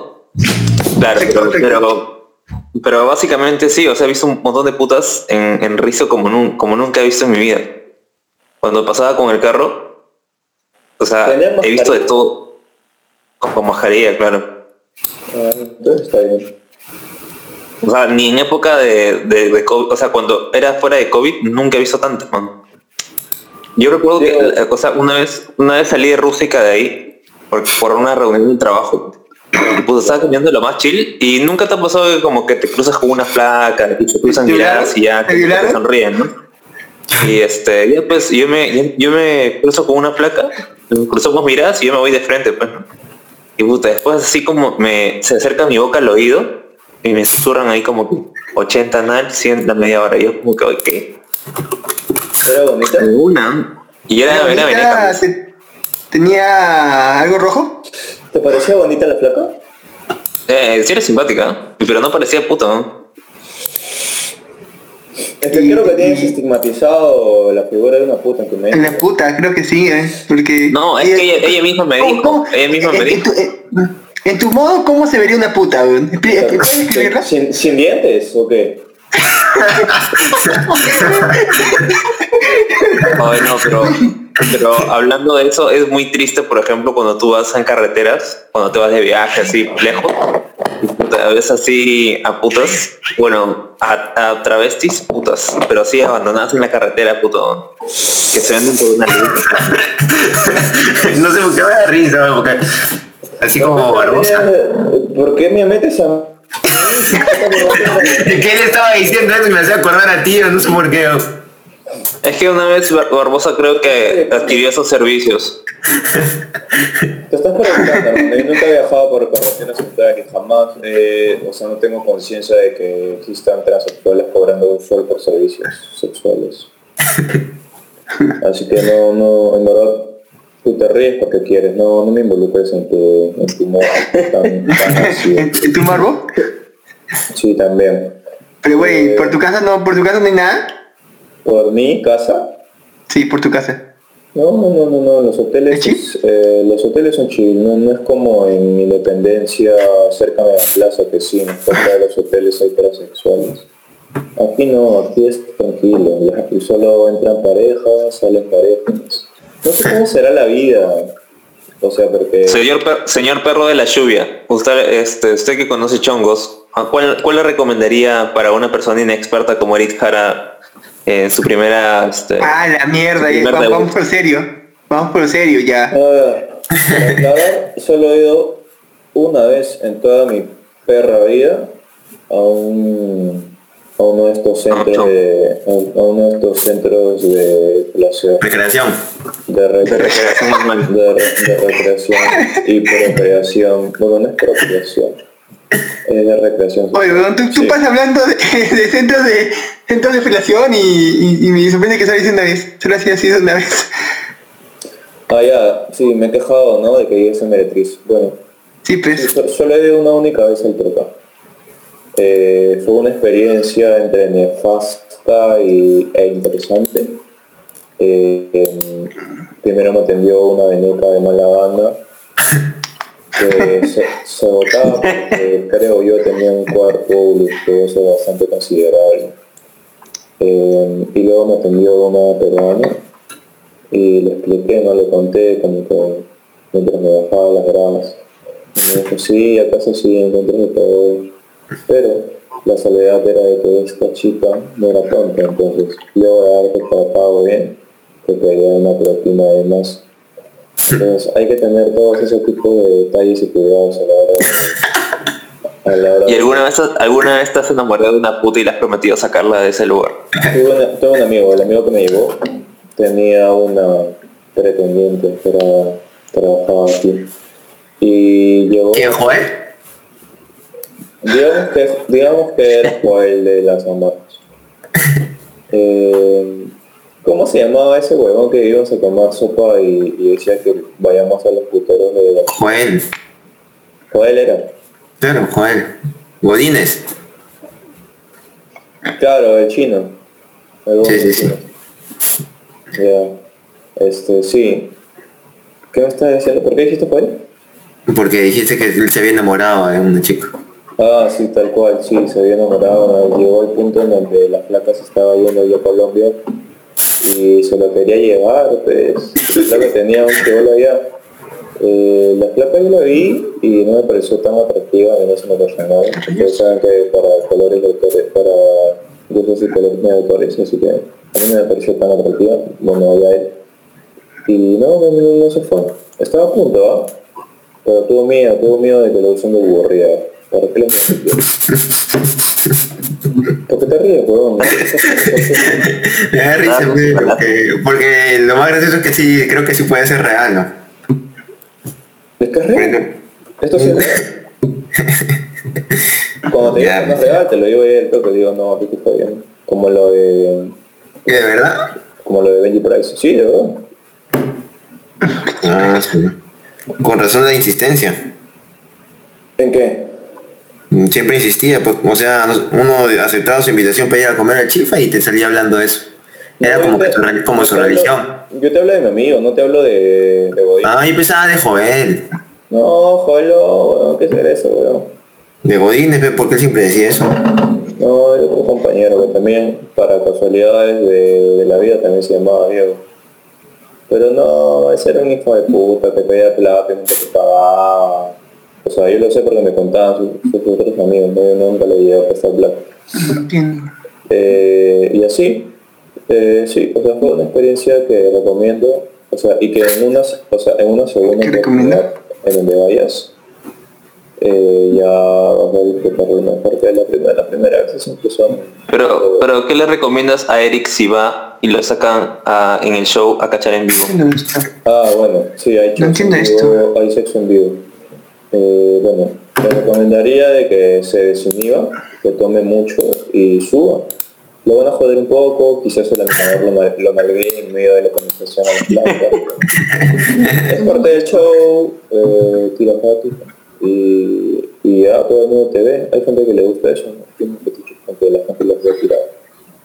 claro, pero, pero, pero básicamente sí, o sea, he visto un montón de putas en, en Rizo como, nun- como nunca he visto en mi vida. Cuando pasaba con el carro, o sea, he visto de todo, con mascarilla, claro. Ah, entonces está bien. O sea, ni en época de, de, de COVID, o sea, cuando era fuera de COVID, nunca he visto tantas, man. Yo recuerdo que, Digo- o sea, una vez, una vez salí de Rústica de ahí, por, por una reunión de trabajo, y pues estaba caminando lo más chill, y nunca te ha pasado que como que te cruzas con una placa, y te cruzan miradas y ya ¿Te que te sonríen, ¿no? Y este, ya pues, yo me, yo me cruzo con una placa, cruzamos miradas y yo me voy de frente, pues, ¿no? Y puta, después así como me se acerca mi boca al oído y me susurran ahí como que 80 nal, 100 la media hora. Y yo como que, ¿qué? ¿Era bonita? Una. Y era, era Bonita, veneca. pues. te- ¿Tenía algo rojo? ¿Te parecía bonita la flaca? Eh, sí era simpática, pero no parecía puta, ¿no? Es que creo que tienes estigmatizado la figura de una puta en tu En mente. la puta, creo que sí, ¿eh? Porque... No, es ella- que ella, ella misma me ¿Cómo- dijo, cómo? ella misma me dijo. tu- en- tu modo, ¿cómo se vería una puta, weón? ¿Puedes escribirla? ¿Sin, sin dientes o qué? Ay, no, pero, pero hablando de eso, es muy triste, por ejemplo, cuando tú vas en carreteras, cuando te vas de viaje así lejos, puta, ves así a putas, bueno, a, a travestis, putas, pero así abandonadas en la carretera, puto, que se venden por una luz. no sé por qué me da risa, porque así como Barbosa. ¿Por qué me metes a...? Que él estaba diciendo eso y me hacía acordar a ti, no sé por qué. Es que una vez Bar- Barbosa creo que adquirió esos servicios. Te estás preguntando, ¿no? Yo nunca he viajado por carreteras centrales, jamás, eh, o sea, no tengo conciencia de que existan transexuales cobrando un sueldo por servicios sexuales. Así que no, no, en verdad, tú te ríes porque quieres, no, no me involucres en tu, en tu modo tan, tan así. ¿En, en tu morbo? Sí, también. Pero, güey, Eh, ¿por tu casa no, por tu casa no hay nada? ¿Por mi casa? Sí, por tu casa. No, no, no, no, no, los hoteles, eh, los hoteles son chill, no, no es como en mi dependencia cerca de la plaza que sí, en de los hoteles hay transexuales. Aquí no, aquí es tranquilo, aquí solo entran parejas, salen parejas. No sé cómo será la vida, o sea, porque... Señor, per- señor perro de la lluvia, usted, este, usted que conoce chongos, ¿a cuál, ¿cuál le recomendaría para una persona inexperta como Eric Jara eh, su primera... Este, Ah, la mierda, ya, vamos, por serio. Vamos por serio ya. La verdad, solo he ido una vez en toda mi perra vida a un a uno de estos centros de a, a uno de estos centros de la ciudad Recreación. de, re- de recreación normal? de, re- de recreación y procreación bueno no es procreación es de recreación Oye, weón, tú, tú Sí. pasas hablando de, de centros de centros de felación y, y, y me sorprende que solo hice una vez. Solo así ha sido una vez. ah ya sí me he quejado no de que yo soy meretriz bueno Sí, pues. so- solo he ido una única vez al troca. Eh, fue una experiencia entre nefasta y, e interesante. Eh, em, primero me atendió una veneca de mala se, porque creo yo tenía un cuerpo voluptuoso bastante considerable. Eh, y luego me atendió una peruana y le expliqué, no le conté como que mientras me bajaba las gradas. Me dijo, sí, acaso sí, encontré todo. Pero la soledad era de que esta chica no era tonta, entonces luego de haber tratado bien, que quería una proteína además, Entonces hay que tener todos esos tipos de detalles y cuidados a la hora de... A la hora ¿Y de- alguna vez, alguna vez estás enamorado de una puta y le has prometido sacarla de ese lugar? Tuve, una- tuve un amigo, el amigo que me llevó tenía una pretendiente que era, trabajaba aquí. Y llegó, ¿Quién, Joel? digamos que, digamos que era Joel de las amarras. Eh, ¿Cómo se llamaba ese huevón que íbamos a tomar sopa y, y decía que vayamos a los puteros de la... Joel. Joel era. Claro, Joel. Godínez. Claro, el chino. El Sí, sí, chino. Ya. Este, sí. ¿Qué me estás diciendo? ¿Por qué dijiste Joel? Porque dijiste que él se había enamorado de una chica. Ah, sí, tal cual, sí, se había enamorado. Llegó el punto en donde la flaca se estaba yendo yo a Colombia y se lo quería llevar, pues. La flaca tenía un chivolo allá. Eh, la flaca yo la vi y no me pareció tan atractiva, y no se me emocionó. Ustedes saben que para colores de autores, para gustos y colores de autores, así que a mí no me pareció tan atractiva, bueno, ya él. Y no, no, no, no se fue. Estaba a punto, ¿ah? Pero tuvo miedo, tuvo miedo de que lo usen de aburrida. ¿Para qué lo? ¿Por qué te ríes, huevón? Me da risa, porque, porque lo más gracioso es que sí, creo que sí puede ser real, ¿no? ¿Es que es real? Esto sí es real. Cuando te digo que no es real, te lo digo el toque, digo, no, aquí está bien. Como lo de... ¿Y de verdad? Como lo de Benji Price. Sí, de verdad. Ah, sí. Con razón de insistencia. ¿En qué? Siempre insistía, pues, o sea, no- uno aceptaba su invitación para ir a comer al chifa y te salía hablando de eso. Era No, como, que te- como su te hablo- religión. Yo te hablo de mi amigo, no te hablo de, de Godín. Ah, yo pensaba de Joel. No, jolo, weón, ¿qué es eso, weón? De Godínez, pues, porque él siempre decía eso. No, hay otro compañero que también, para casualidades de, de la vida, también se llamaba Diego. Pero no, ese era un hijo de puta que pedía plata nunca te pagaba. O sea, yo lo sé porque me contaban sus, sus otros amigos, ¿no? yo nunca le llegué a prestar plata. Entiendo. Eh, y así, eh, sí, o sea, fue una experiencia que recomiendo, o sea, y que en una, o sea, en una segunda oportunidad en donde vayas, eh, ya vas a disfrutar de una parte de la primera, la primera vez es incluso Pero, pero ¿qué le recomiendas a Eric si va y lo sacan a- en el show a cachar en vivo? No. Ah, bueno, sí, hay No entiendo en esto. vivo, hay sexo en vivo. Eh, bueno, te recomendaría de que se desinhiba, que tome mucho y suba. Lo van a joder un poco, quizás el lo, mal- lo malgrine en medio de la conversación a la es parte del show, eh, tira y, y ya todo el mundo te ve. Hay gente que le gusta eso, ¿no? Tiene un fetiche con que la gente los ve tirado.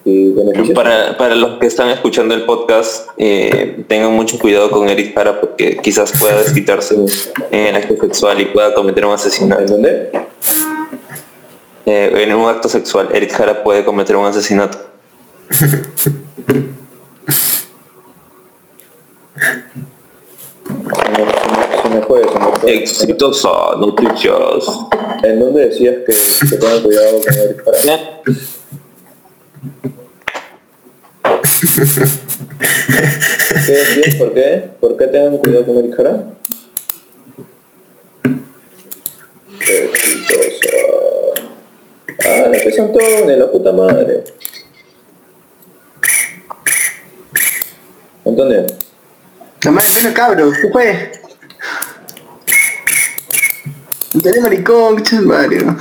Y. Para, para los que están escuchando el podcast, eh, tengan mucho cuidado con Eric Jara porque quizás pueda desquitarse en el acto sexual y pueda cometer un ¿En asesinato. dónde? Eh, en un acto sexual, Eric Jara puede cometer un asesinato. Exitosa noticias. ¿En dónde decías que se pongan cuidado con el para? ¿Qué? ¿Por qué? ¿Por qué tengan cuidado con el cara? Ah, la que son Antonio, la puta madre. Antonio, La madre suena cabro, ¿qué fue? Dale maricón, que madre. ¿no?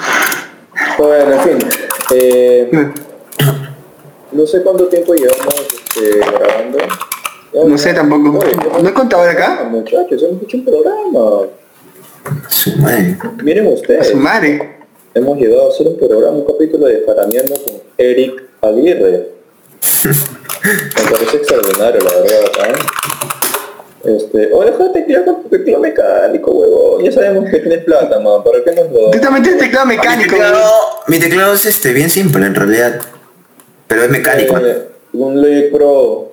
bueno, en fin. Eh, no sé cuánto tiempo llevamos este, grabando. No sé tampoco. Oye, ¿No he contado acá? Muchachos, hemos hecho un programa. Su madre. Miren A ustedes, su madre. hemos llegado a hacer un programa, un capítulo de Faraneando con Eric Aguirre. Me parece extraordinario, la verdad. ¿eh? Este, o deja de teclear con tu teclado mecánico, huevón. Ya sabemos que tienes plata, man. ¿Para qué nos lo...? Tú también tienes teclado Mi mecánico. teclado, mi teclado es este, bien simple en realidad. Pero es mecánico. ¿no? Eh, un Logic Pro.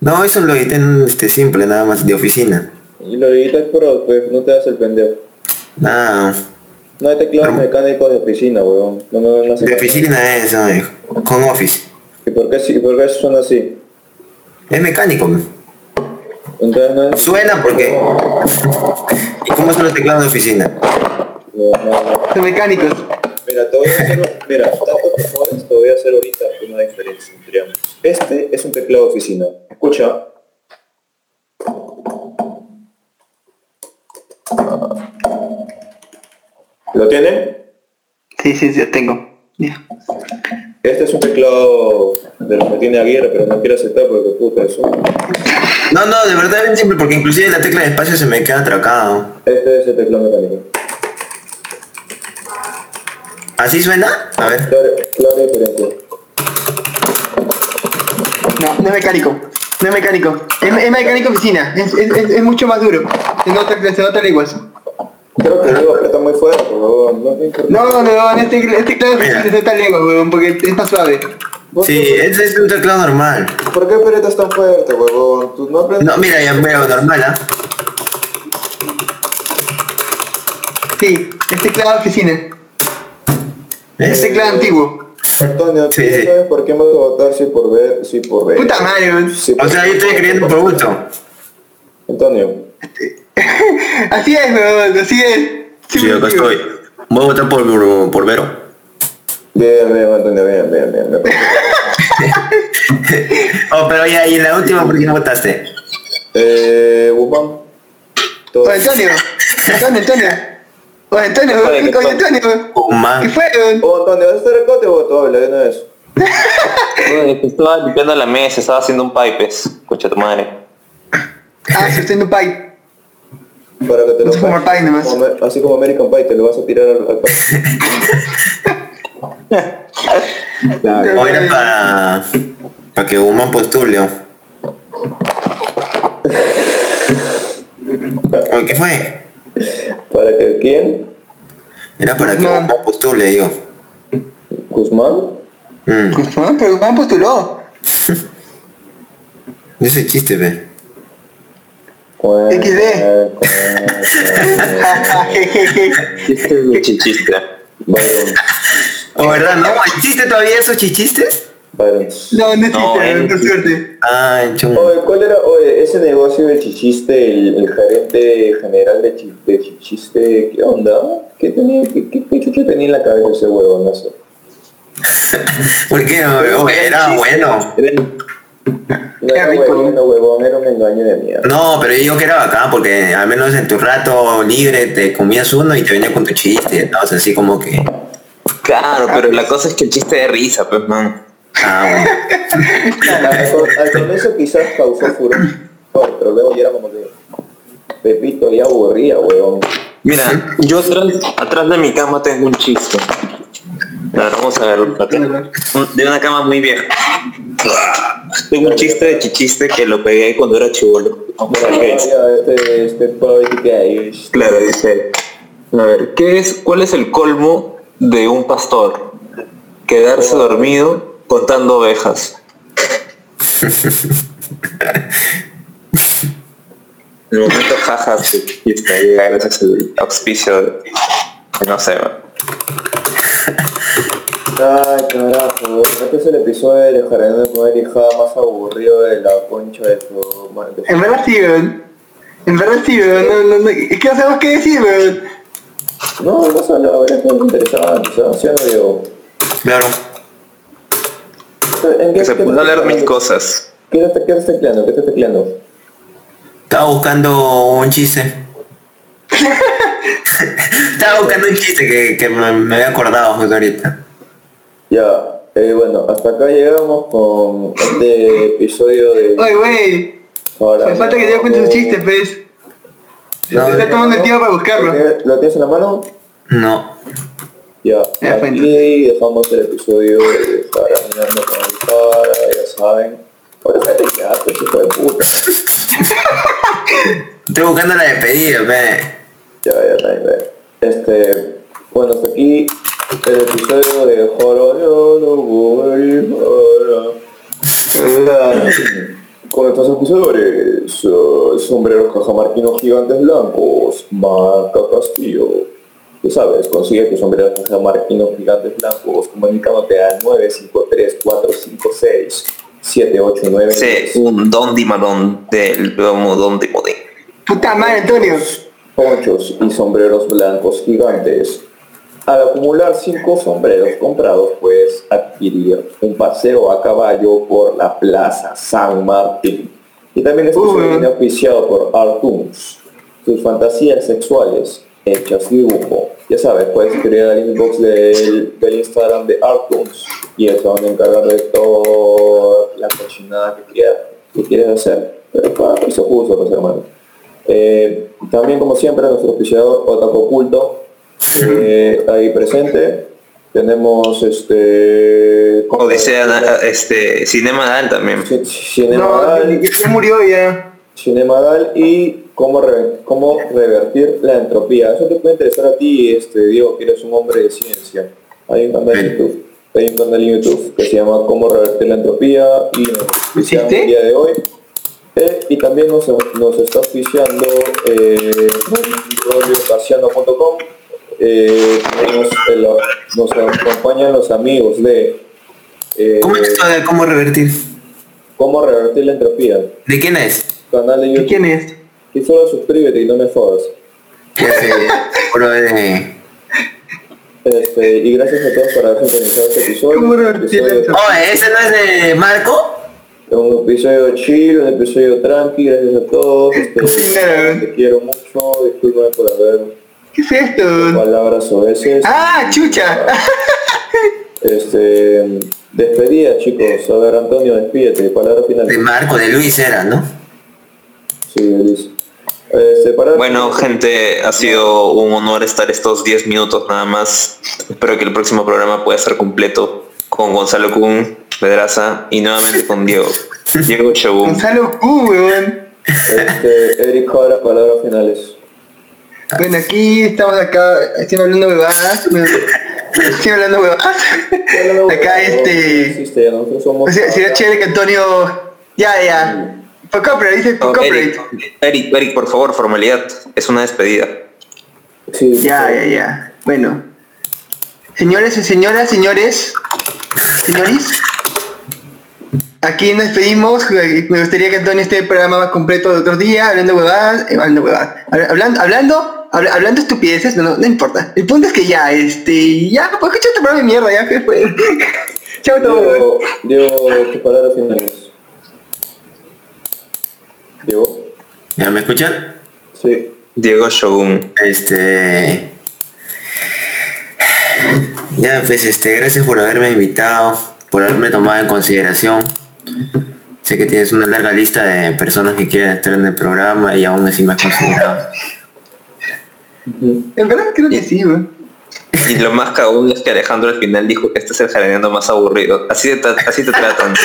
No, es un Logitech este, simple, nada más, de oficina. Y Logic Pro, pues, no te das el pendejo. Nada, No hay teclados Pero- mecánicos de oficina, huevón. No hacer de oficina es ay, home office. ¿Y por qué, sí- por qué son así? Es mecánico. ¿no? Entonces no es... Suena porque... ¿Y cómo son los teclados de oficina? No, no, no. Son mecánicos. Mira, te voy a hacer, mira, voy a hacer ahorita una diferencia entre ambos. Este es un teclado de oficina. Escucha. ¿Lo tiene? Sí, sí, sí, tengo. Ya. Este es un teclado de los que tiene Aguirre, pero no quiero aceptar porque puta, eso. No, no, de verdad bien simple, porque inclusive la tecla de espacio se me queda atracado. Este es el teclado mecánico. ¿Así suena? A ver. Claro, diferencia. No, no es mecánico. No es mecánico. Es, es mecánico oficina. Es, es, es, es mucho más duro. Se nota, se nota leguas. Creo que luego aprieta muy fuerte, favor. No. No, no, en este, este claro se nota leguas, weón, porque es más suave. ¿Vos Sí, ese es un teclado normal. ¿Por qué aprietas tan fuerte, huevón? Tú no aprendes. No, mira, ya veo normal, ¿ah? Sí, es teclado de oficina. Es teclado antiguo. Antonio, ¿tú Sí, sí. sabes por qué me vas a votar si por ver, si por ver? Puta madre. Sí, O sea, yo estoy escribiendo por gusto. Antonio, Así es, weón, así es. Sí, acá estoy. Voy a votar por, por, por Vero. bien, bien, Antonio, bien, bien, bien. bien. Oh, pero ya, y en la última, ¿por quién votaste? eh. Todo. Oye, Antonio. Antonio, Antonio. Oye, Antonio, Oye. ¿qué? Antonio. Oh, ¿Qué man. fue, weón? Oh, Antonio, ¿vas a estar acá o vez. Oye, que estaba limpiando la mesa, estaba haciendo un pipes. Escucha tu madre. Ah, está en un pipe. Para que te lo Es como Pie nomás. como- Así como American Pie, te lo vas a tirar al, al O era para, para que Guzmán postule. ¿Qué fue? ¿Para que quién? Era para que Guzmán. Guzmán postule, digo. ¿Guzmán? Mm. Ah, pero Juan postuló. Ese chiste, ve. Bueno, XD. Chiste de chichiste. Byron, ¿O verdad, no? ¿Existe todavía esos chichistes? No, no No, existe, él- por suerte. Ay, chungo. Oye, ¿cuál era? Oye, ese negocio del chichiste, el, el gerente general de, chi- de chichiste, ¿qué onda? ¿Qué tenía, qué, qué, qué tenía en la cabeza ese huevón? No sé. ¿Por qué? Oye, era bueno. No era rico. huevón, no, huevón, era un engaño de mierda. No, pero yo digo que era bacán porque al menos en tu rato libre te comías uno y te venía con tu chiste. ¿no? O sea, así como que... Claro, pero la cosa es que el chiste de risa, pues, man. Ah, bueno. Al, comienzo quizás causó furor, pero luego ya era como que Pepito ya aburría, huevón. Mira, yo atrás, atrás de mi cama tengo un chiste. A ver, vamos a verlo. De una cama muy vieja. Tengo un chiste de chichiste que lo pegué cuando era chivolo. Este, este pobre es Claro, dice. A ver, ¿qué es, ¿cuál es el colmo de un pastor? Quedarse dormido contando ovejas. En el momento jajas y está llega gracias al auspicio de, no sé. Ay, carajo, este es el episodio de Jardín de Comer Hijada más aburrido de la concha de su madre. En verdad sí, weón. En verdad sí, weón. No, no, no. Es que no sabemos qué decir, weón. No, no solo, ahora es muy interesante, ¿sabes? ¿Sí o no digo? Claro. ¿En qué- Que se qué puede estás leer mil cosas. ¿Qué estás, qué estás tecleando? ¿Qué estás tecleando? Estaba buscando un chiste. Estaba buscando un chiste que, que me, me había acordado justo ahorita. Ya, eh, bueno, hasta acá llegamos con este episodio de... Oye, wey. Ahora, Me falta que te cuente su chiste, pues. Se No, está no, tomando el tiempo para buscarlo. ¿Lo tienes en la mano? No. Ya, fue, aquí dejamos el episodio de Jaraneando con el Jara, ya saben. Vete ya, pues, hijo de puta. Estoy buscando la despedida, ve. Ya, ya, ya, ya. Este, bueno, hasta aquí el episodio de con el Jara. Con estos episodios, uh, sombreros cajamarquinos gigantes blancos, marca Castillo. Tú sabes, consigue tus sombreros cajamarquinos gigantes blancos comunicándote al 953-456 7, 8, 9. Sí, un don dimadón del don dimodín. Puta madre, Antonio. Ponchos y sombreros blancos gigantes. Al acumular 5 sombreros comprados, puedes adquirir un paseo a caballo por la Plaza San Martín. Y también es Uy. oficiado por Artuns. Tus fantasías sexuales hechas dibujo. Ya sabes, puedes escribir al inbox del, del Instagram de Artuns y eso van a encargar de toda la cochinada que quieras, que quieres hacer. Pero para eso justo, pues hermano. Eh, también como siempre nuestro oficiador Otaku Oculto eh, ahí presente. Tenemos este Odisea, na- este, Cinema Dan también. Ci- No, Cinemadal, ya ya murió ya. Cinemadal y cómo, re- cómo revertir la entropía. Eso te puede interesar a ti, este, Diego, que eres un hombre de ciencia. Hay un canal en YouTube, hay un canal en YouTube que se llama Cómo revertir la entropía y nos el día de hoy. Eh, y también nos, nos está auspiciando eh, radiocasiano.com. Eh, el- nos acompañan los amigos de eh, ¿Cómo es esto de cómo revertir? Cómo revertir la entropía. ¿De quién es? Canal de ¿Y YouTube. quién es? Y solo suscríbete y no me jodas. De... Este, y gracias a todos por haber sintonizado este episodio. ¿Cómo Un revertir la episodio? Oh, ¿ese no es de Marco? un episodio chill, un episodio tranqui, gracias a todos. Este, te quiero mucho, disculpa por haber ¿Qué es esto? palabras o veces. Ah, chucha. Este, despedida chicos. A ver, Antonio, despídete. Palabra final. De Marco, de Luis era, ¿no? Sí, Luis. Palabra Bueno, gente, ha sido un honor estar estos 10 minutos nada más. Espero que el próximo programa pueda ser completo con Gonzalo Kun, Pedraza y nuevamente con Diego. Diego Shogun. Gonzalo Q, weón. Este, Eric Jara, palabras finales. Bueno, aquí estamos acá, estoy hablando huevadas. Estoy hablando huevadas. Acá este. Sería chévere que Antonio. Ya, ya. For No. Eric, Eric, Eric, por favor, formalidad. Es una despedida. Sí, Ya, ya, ya. Bueno. Señores y señoras, señores. Señores. Aquí nos despedimos. Me gustaría que Antonio esté el programa más completo de otros días, hablando huevadas. eh, hablando huevadas. Habla- Hablando, hablando, habla- hablando estupideces, no, no, no importa. El punto es que ya, este, ya, pues escucha este programa de mierda, ya, que fue. Chao todos. Diego, tus palabras finales. Diego. ¿Ya me escuchan? Sí. Diego Shogun. Este... Ya, pues, este, gracias por haberme invitado, por haberme tomado en consideración. Sé que tienes una larga lista de personas que quieren estar en el programa y aún así me has considerado. En verdad creo que sí, weón. Y lo más cagón es que Alejandro al final dijo que este es el jardinero más aburrido. Así te, tra- así te tratan.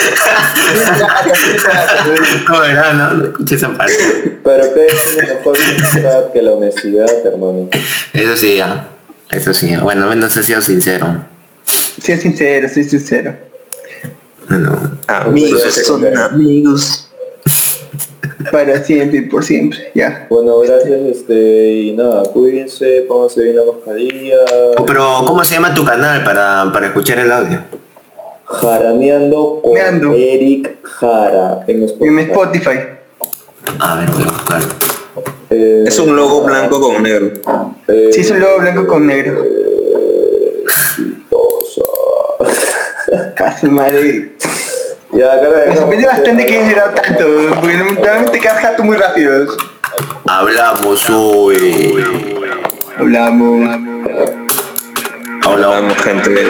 No, ¿verdad? No, no escuché esa parte. Pero que es mejor que la honestidad, hermano. Eso sí, ya. Eso sí, bueno, al menos he sido sincero. Soy sincero, soy sincero. Bueno, Amigos son amigos. Para siempre y por siempre, ya. Bueno, gracias, este, y nada, cuídense, pónganse bien la mascarilla. Oh, pero, ¿cómo se llama tu canal para, para escuchar el audio? Jaraneando con Meando. Eric Jara en Spotify. En Spotify. A ver, voy a buscar. Eh, Es un logo blanco con negro. eh, Sí, es un logo blanco con negro. exitosa. Casi madre. Ya, cara, Me sorprende bastante que haya llegado tanto, porque normalmente te quedas jato muy rápido. Hablamos hoy. Hablamos. Hablamos, gente.